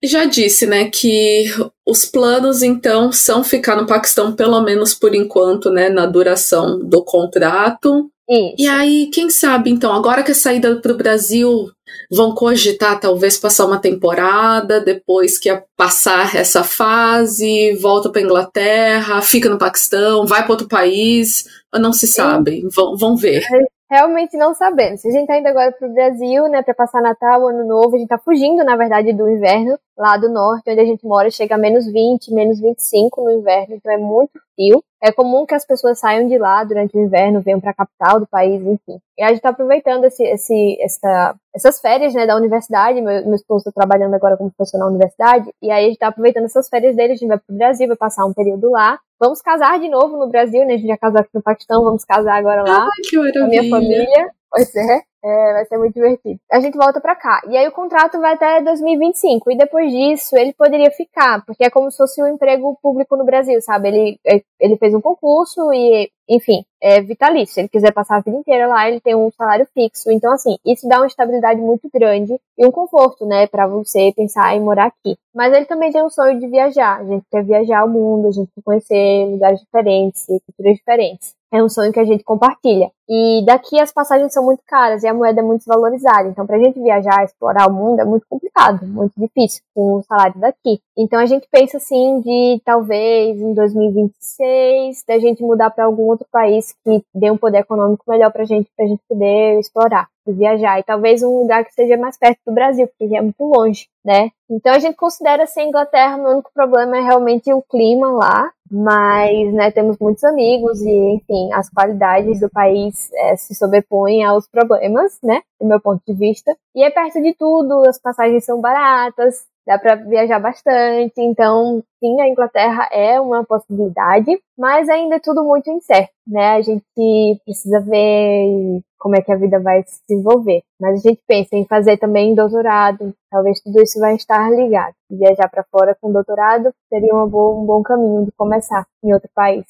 Já disse, né, que os planos então são ficar no Paquistão pelo menos por enquanto, né, na duração do contrato. Isso. E aí, quem sabe então, agora que a saída para o Brasil vão cogitar talvez passar uma temporada, depois que passar essa fase, volta para Inglaterra, fica no Paquistão, vai para outro país, não se sabe, vão, vão ver. É, realmente não sabemos. Se a gente tá indo agora pro Brasil, né, para passar Natal, Ano Novo, a gente tá fugindo, na verdade, do inverno lá do norte, onde a gente mora, chega a menos 20, menos 25 no inverno, então é muito frio. É comum que as pessoas saiam de lá durante o inverno, venham para a capital do país, enfim. E a gente está aproveitando esse, esse, essa, essas férias né, da universidade. Meu, meu esposo está trabalhando agora como professor na universidade. E aí a gente está aproveitando essas férias dele. A gente vai para o Brasil, vai passar um período lá. Vamos casar de novo no Brasil, né? A gente já casou aqui no Paquistão, vamos casar agora lá. Ai, que maravilha. Com a minha família. Pois é. É, vai ser muito divertido. A gente volta para cá. E aí o contrato vai até 2025. E depois disso, ele poderia ficar, porque é como se fosse um emprego público no Brasil, sabe? Ele, é, ele fez um concurso e, enfim, é vitalício. Se ele quiser passar a vida inteira lá, ele tem um salário fixo. Então, assim, isso dá uma estabilidade muito grande e um conforto, né, para você pensar em morar aqui. Mas ele também tem um sonho de viajar. A gente quer viajar ao mundo, a gente quer conhecer lugares diferentes, culturas diferentes é um sonho que a gente compartilha. E daqui as passagens são muito caras e a moeda é muito desvalorizada. Então, para a gente viajar, explorar o mundo é muito complicado, muito difícil com o salário daqui. Então, a gente pensa assim de talvez em 2026 da gente mudar para algum outro país que dê um poder econômico melhor para a gente, para a gente poder explorar e viajar. E talvez um lugar que esteja mais perto do Brasil, porque é muito longe, né? Então, a gente considera ser Inglaterra, o único problema é realmente o clima lá mas né, temos muitos amigos e, enfim, as qualidades do país é, se sobrepõem aos problemas, né, do meu ponto de vista. E é perto de tudo, as passagens são baratas, dá para viajar bastante, então sim, a Inglaterra é uma possibilidade, mas ainda é tudo muito incerto, né? A gente precisa ver como é que a vida vai se desenvolver. Mas a gente pensa em fazer também doutorado, talvez tudo isso vai estar ligado. Viajar para fora com doutorado seria um bom, um bom caminho de começar em outro país.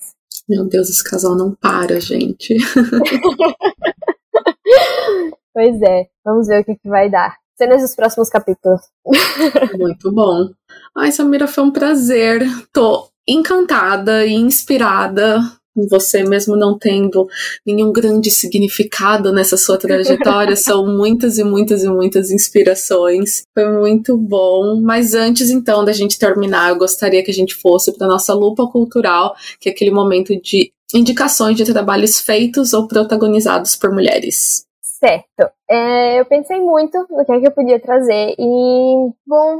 Meu Deus, esse casal não para, gente. pois é, vamos ver o que, que vai dar cenas dos próximos capítulos. Muito bom. Ai, Samira, foi um prazer. Tô encantada e inspirada você mesmo não tendo nenhum grande significado nessa sua trajetória, são muitas e muitas e muitas inspirações. Foi muito bom. Mas antes então da gente terminar, eu gostaria que a gente fosse para nossa lupa cultural, que é aquele momento de indicações de trabalhos feitos ou protagonizados por mulheres. Certo. É, eu pensei muito no que, é que eu podia trazer e, bom,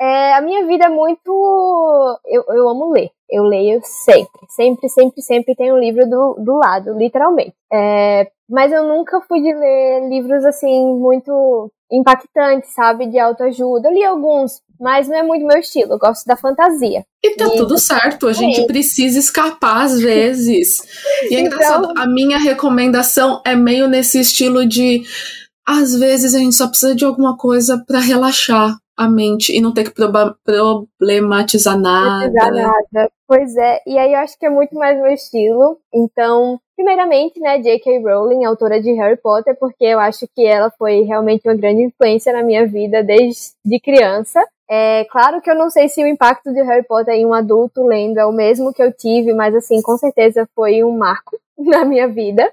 é, a minha vida é muito. Eu, eu amo ler. Eu leio sempre, sempre, sempre, sempre tenho um livro do, do lado, literalmente. É, mas eu nunca fui de ler livros assim muito impactantes, sabe, de autoajuda. Eu li alguns, mas não é muito meu estilo. Eu gosto da fantasia. E tá e tudo certo, a gente é. precisa escapar às vezes. E é então... engraçado, a minha recomendação é meio nesse estilo de às vezes a gente só precisa de alguma coisa para relaxar a mente e não ter que problematizar nada. nada. Pois é, e aí eu acho que é muito mais meu estilo. Então, primeiramente, né, J.K. Rowling, autora de Harry Potter, porque eu acho que ela foi realmente uma grande influência na minha vida desde criança. É claro que eu não sei se o impacto de Harry Potter em um adulto lendo é o mesmo que eu tive, mas assim, com certeza foi um marco na minha vida.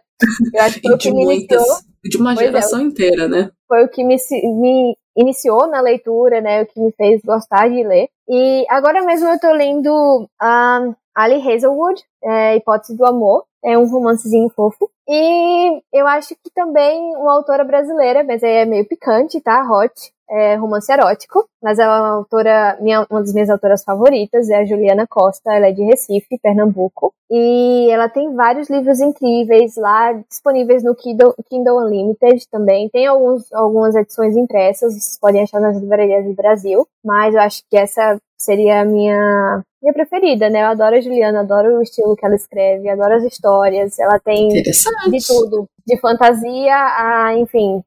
Eu acho que foi o que me muitas, iniciou. De uma é, geração é, inteira, né? Foi o que me, me iniciou na leitura, né? O que me fez gostar de ler. E agora mesmo eu tô lendo um, Ali Hazelwood, é, Hipótese do Amor. É um romancezinho fofo. E eu acho que também uma autora brasileira, mas é meio picante, tá? Hot é, romance erótico, mas é uma autora, minha, uma das minhas autoras favoritas é a Juliana Costa, ela é de Recife, Pernambuco, e ela tem vários livros incríveis lá disponíveis no Kindle, Kindle Unlimited também. Tem alguns, algumas edições impressas, vocês podem achar nas livrarias do Brasil, mas eu acho que essa seria a minha, minha preferida, né? Eu adoro a Juliana, adoro o estilo que ela escreve, adoro as histórias. Ela tem de tudo, de fantasia a, enfim,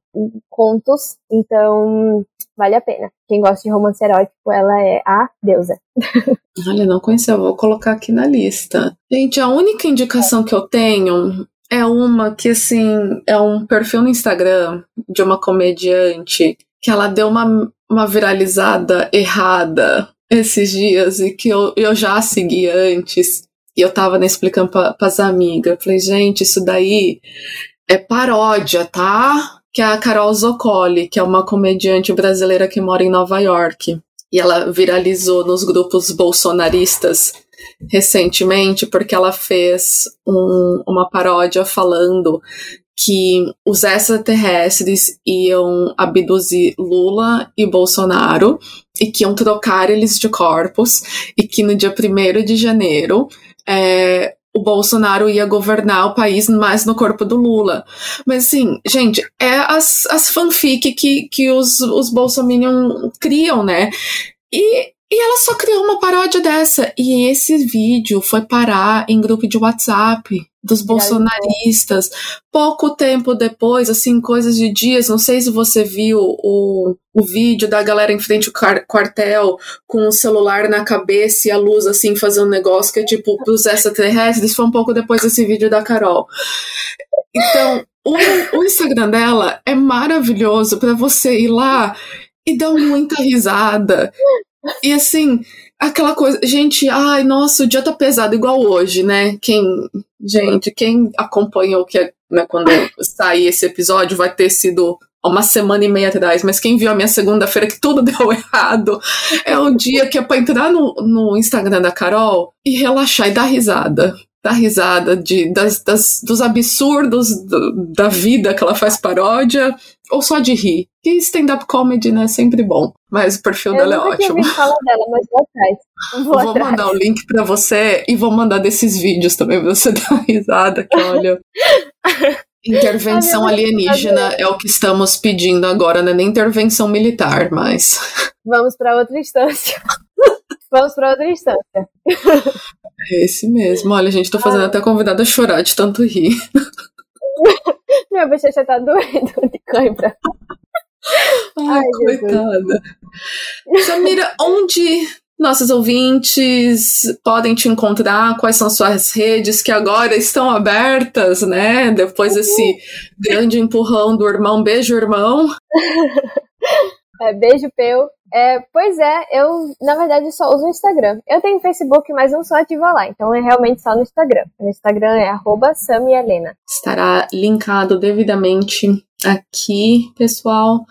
contos. Então, vale a pena. Quem gosta de romance erótico, ela é a deusa. Olha, não conhecia, vou colocar aqui na lista. Gente, a única indicação que eu tenho é uma que, assim, é um perfil no Instagram de uma comediante que ela deu uma, uma viralizada errada esses dias e que eu, eu já segui antes. E eu tava né, explicando para as amigas. Falei, gente, isso daí é paródia, tá? Que é a Carol Zoccoli, que é uma comediante brasileira que mora em Nova York. E ela viralizou nos grupos bolsonaristas recentemente porque ela fez um, uma paródia falando que os extraterrestres iam abduzir Lula e Bolsonaro e que iam trocar eles de corpos e que no dia 1 de janeiro é, o Bolsonaro ia governar o país mais no corpo do Lula. Mas assim, gente, é as, as fanfic que, que os, os Bolsominion criam, né? E e ela só criou uma paródia dessa. E esse vídeo foi parar em grupo de WhatsApp dos bolsonaristas. Pouco tempo depois, assim, coisas de dias, não sei se você viu o, o vídeo da galera em frente ao quartel com o celular na cabeça e a luz, assim, fazendo um negócio que é tipo pros extraterrestres. Foi um pouco depois desse vídeo da Carol. Então, o, o Instagram dela é maravilhoso para você ir lá e dar muita risada. E assim, aquela coisa, gente, ai, nossa, o dia tá pesado igual hoje, né? Quem, gente, quem acompanhou que né, quando sair esse episódio vai ter sido uma semana e meia atrás, mas quem viu a minha segunda-feira que tudo deu errado, é o dia que é pra entrar no, no Instagram da Carol e relaxar e dar risada dar risada de, das, das, dos absurdos do, da vida que ela faz paródia, ou só de rir. Que stand-up comedy, né, sempre bom. Mas o perfil eu dela é ótimo. Eu fala dela, mas vou atrás. Vou, vou atrás. mandar o link pra você e vou mandar desses vídeos também pra você dar risada, que olha... Intervenção alienígena é o que estamos pedindo agora, não é nem intervenção militar, mas. Vamos para outra instância. Vamos para outra instância. É esse mesmo. Olha, gente, tô fazendo ah. até a convidada a chorar de tanto rir. Minha bochecha tá doendo de cãibra. Ai, Ai coitada. Samira, onde nossos ouvintes podem te encontrar? Quais são suas redes que agora estão abertas, né? Depois desse grande empurrão do irmão. Beijo, irmão. É, beijo, Peu. É, pois é, eu na verdade só uso o Instagram. Eu tenho Facebook, mas não sou ativa lá, então é realmente só no Instagram. O Instagram é samihelena. Estará linkado devidamente aqui, pessoal.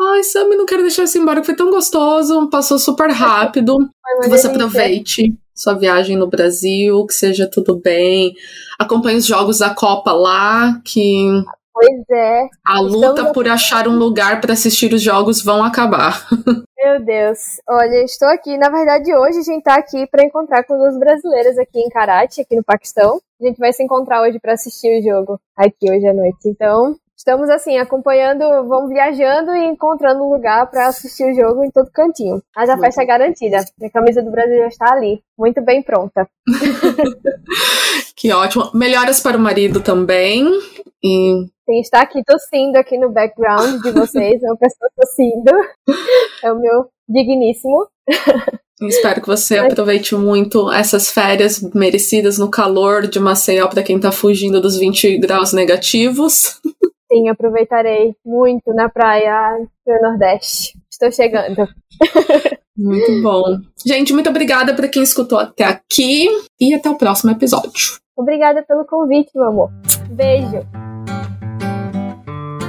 Ai, Sami, não quero deixar você embora, foi tão gostoso, passou super rápido. que você aproveite sua viagem no Brasil, que seja tudo bem. Acompanhe os jogos da Copa lá, que Pois é. A luta Estamos... por achar um lugar para assistir os jogos vão acabar. Meu Deus. Olha, estou aqui. Na verdade, hoje a gente está aqui para encontrar com duas brasileiras aqui em Karachi, aqui no Paquistão. A gente vai se encontrar hoje para assistir o jogo aqui hoje à noite. Então, estamos assim, acompanhando, vamos viajando e encontrando um lugar para assistir o jogo em todo cantinho. Mas a muito festa é garantida. A camisa do Brasil já está ali, muito bem pronta. que ótimo. Melhoras para o marido também. E Sim, está aqui tossindo aqui no background de vocês, é uma pessoa tossindo. É o meu digníssimo. Espero que você aproveite muito essas férias merecidas no calor de Maceió para quem está fugindo dos 20 graus negativos. Sim, aproveitarei muito na praia do Nordeste. Estou chegando. Muito bom. Gente, muito obrigada para quem escutou até aqui e até o próximo episódio. Obrigada pelo convite, meu amor. Beijo.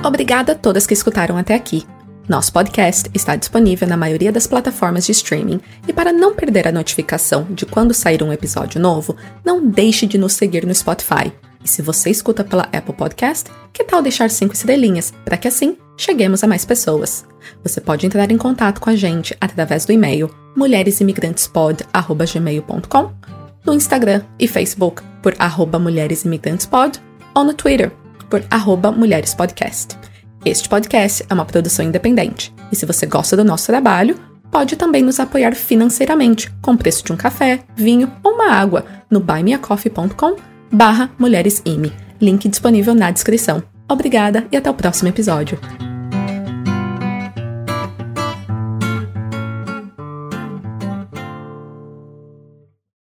Obrigada a todas que escutaram até aqui. Nosso podcast está disponível na maioria das plataformas de streaming e para não perder a notificação de quando sair um episódio novo, não deixe de nos seguir no Spotify. E se você escuta pela Apple Podcast, que tal deixar cinco estrelinhas para que assim cheguemos a mais pessoas? Você pode entrar em contato com a gente através do e-mail mulheresimigrantespod@gmail.com, no Instagram e Facebook por arroba mulheresimigrantespod ou no Twitter por arroba mulherespodcast. Este podcast é uma produção independente, e se você gosta do nosso trabalho, pode também nos apoiar financeiramente, com o preço de um café, vinho ou uma água, no buymeacoffee.com barra mulheresime. Link disponível na descrição. Obrigada e até o próximo episódio.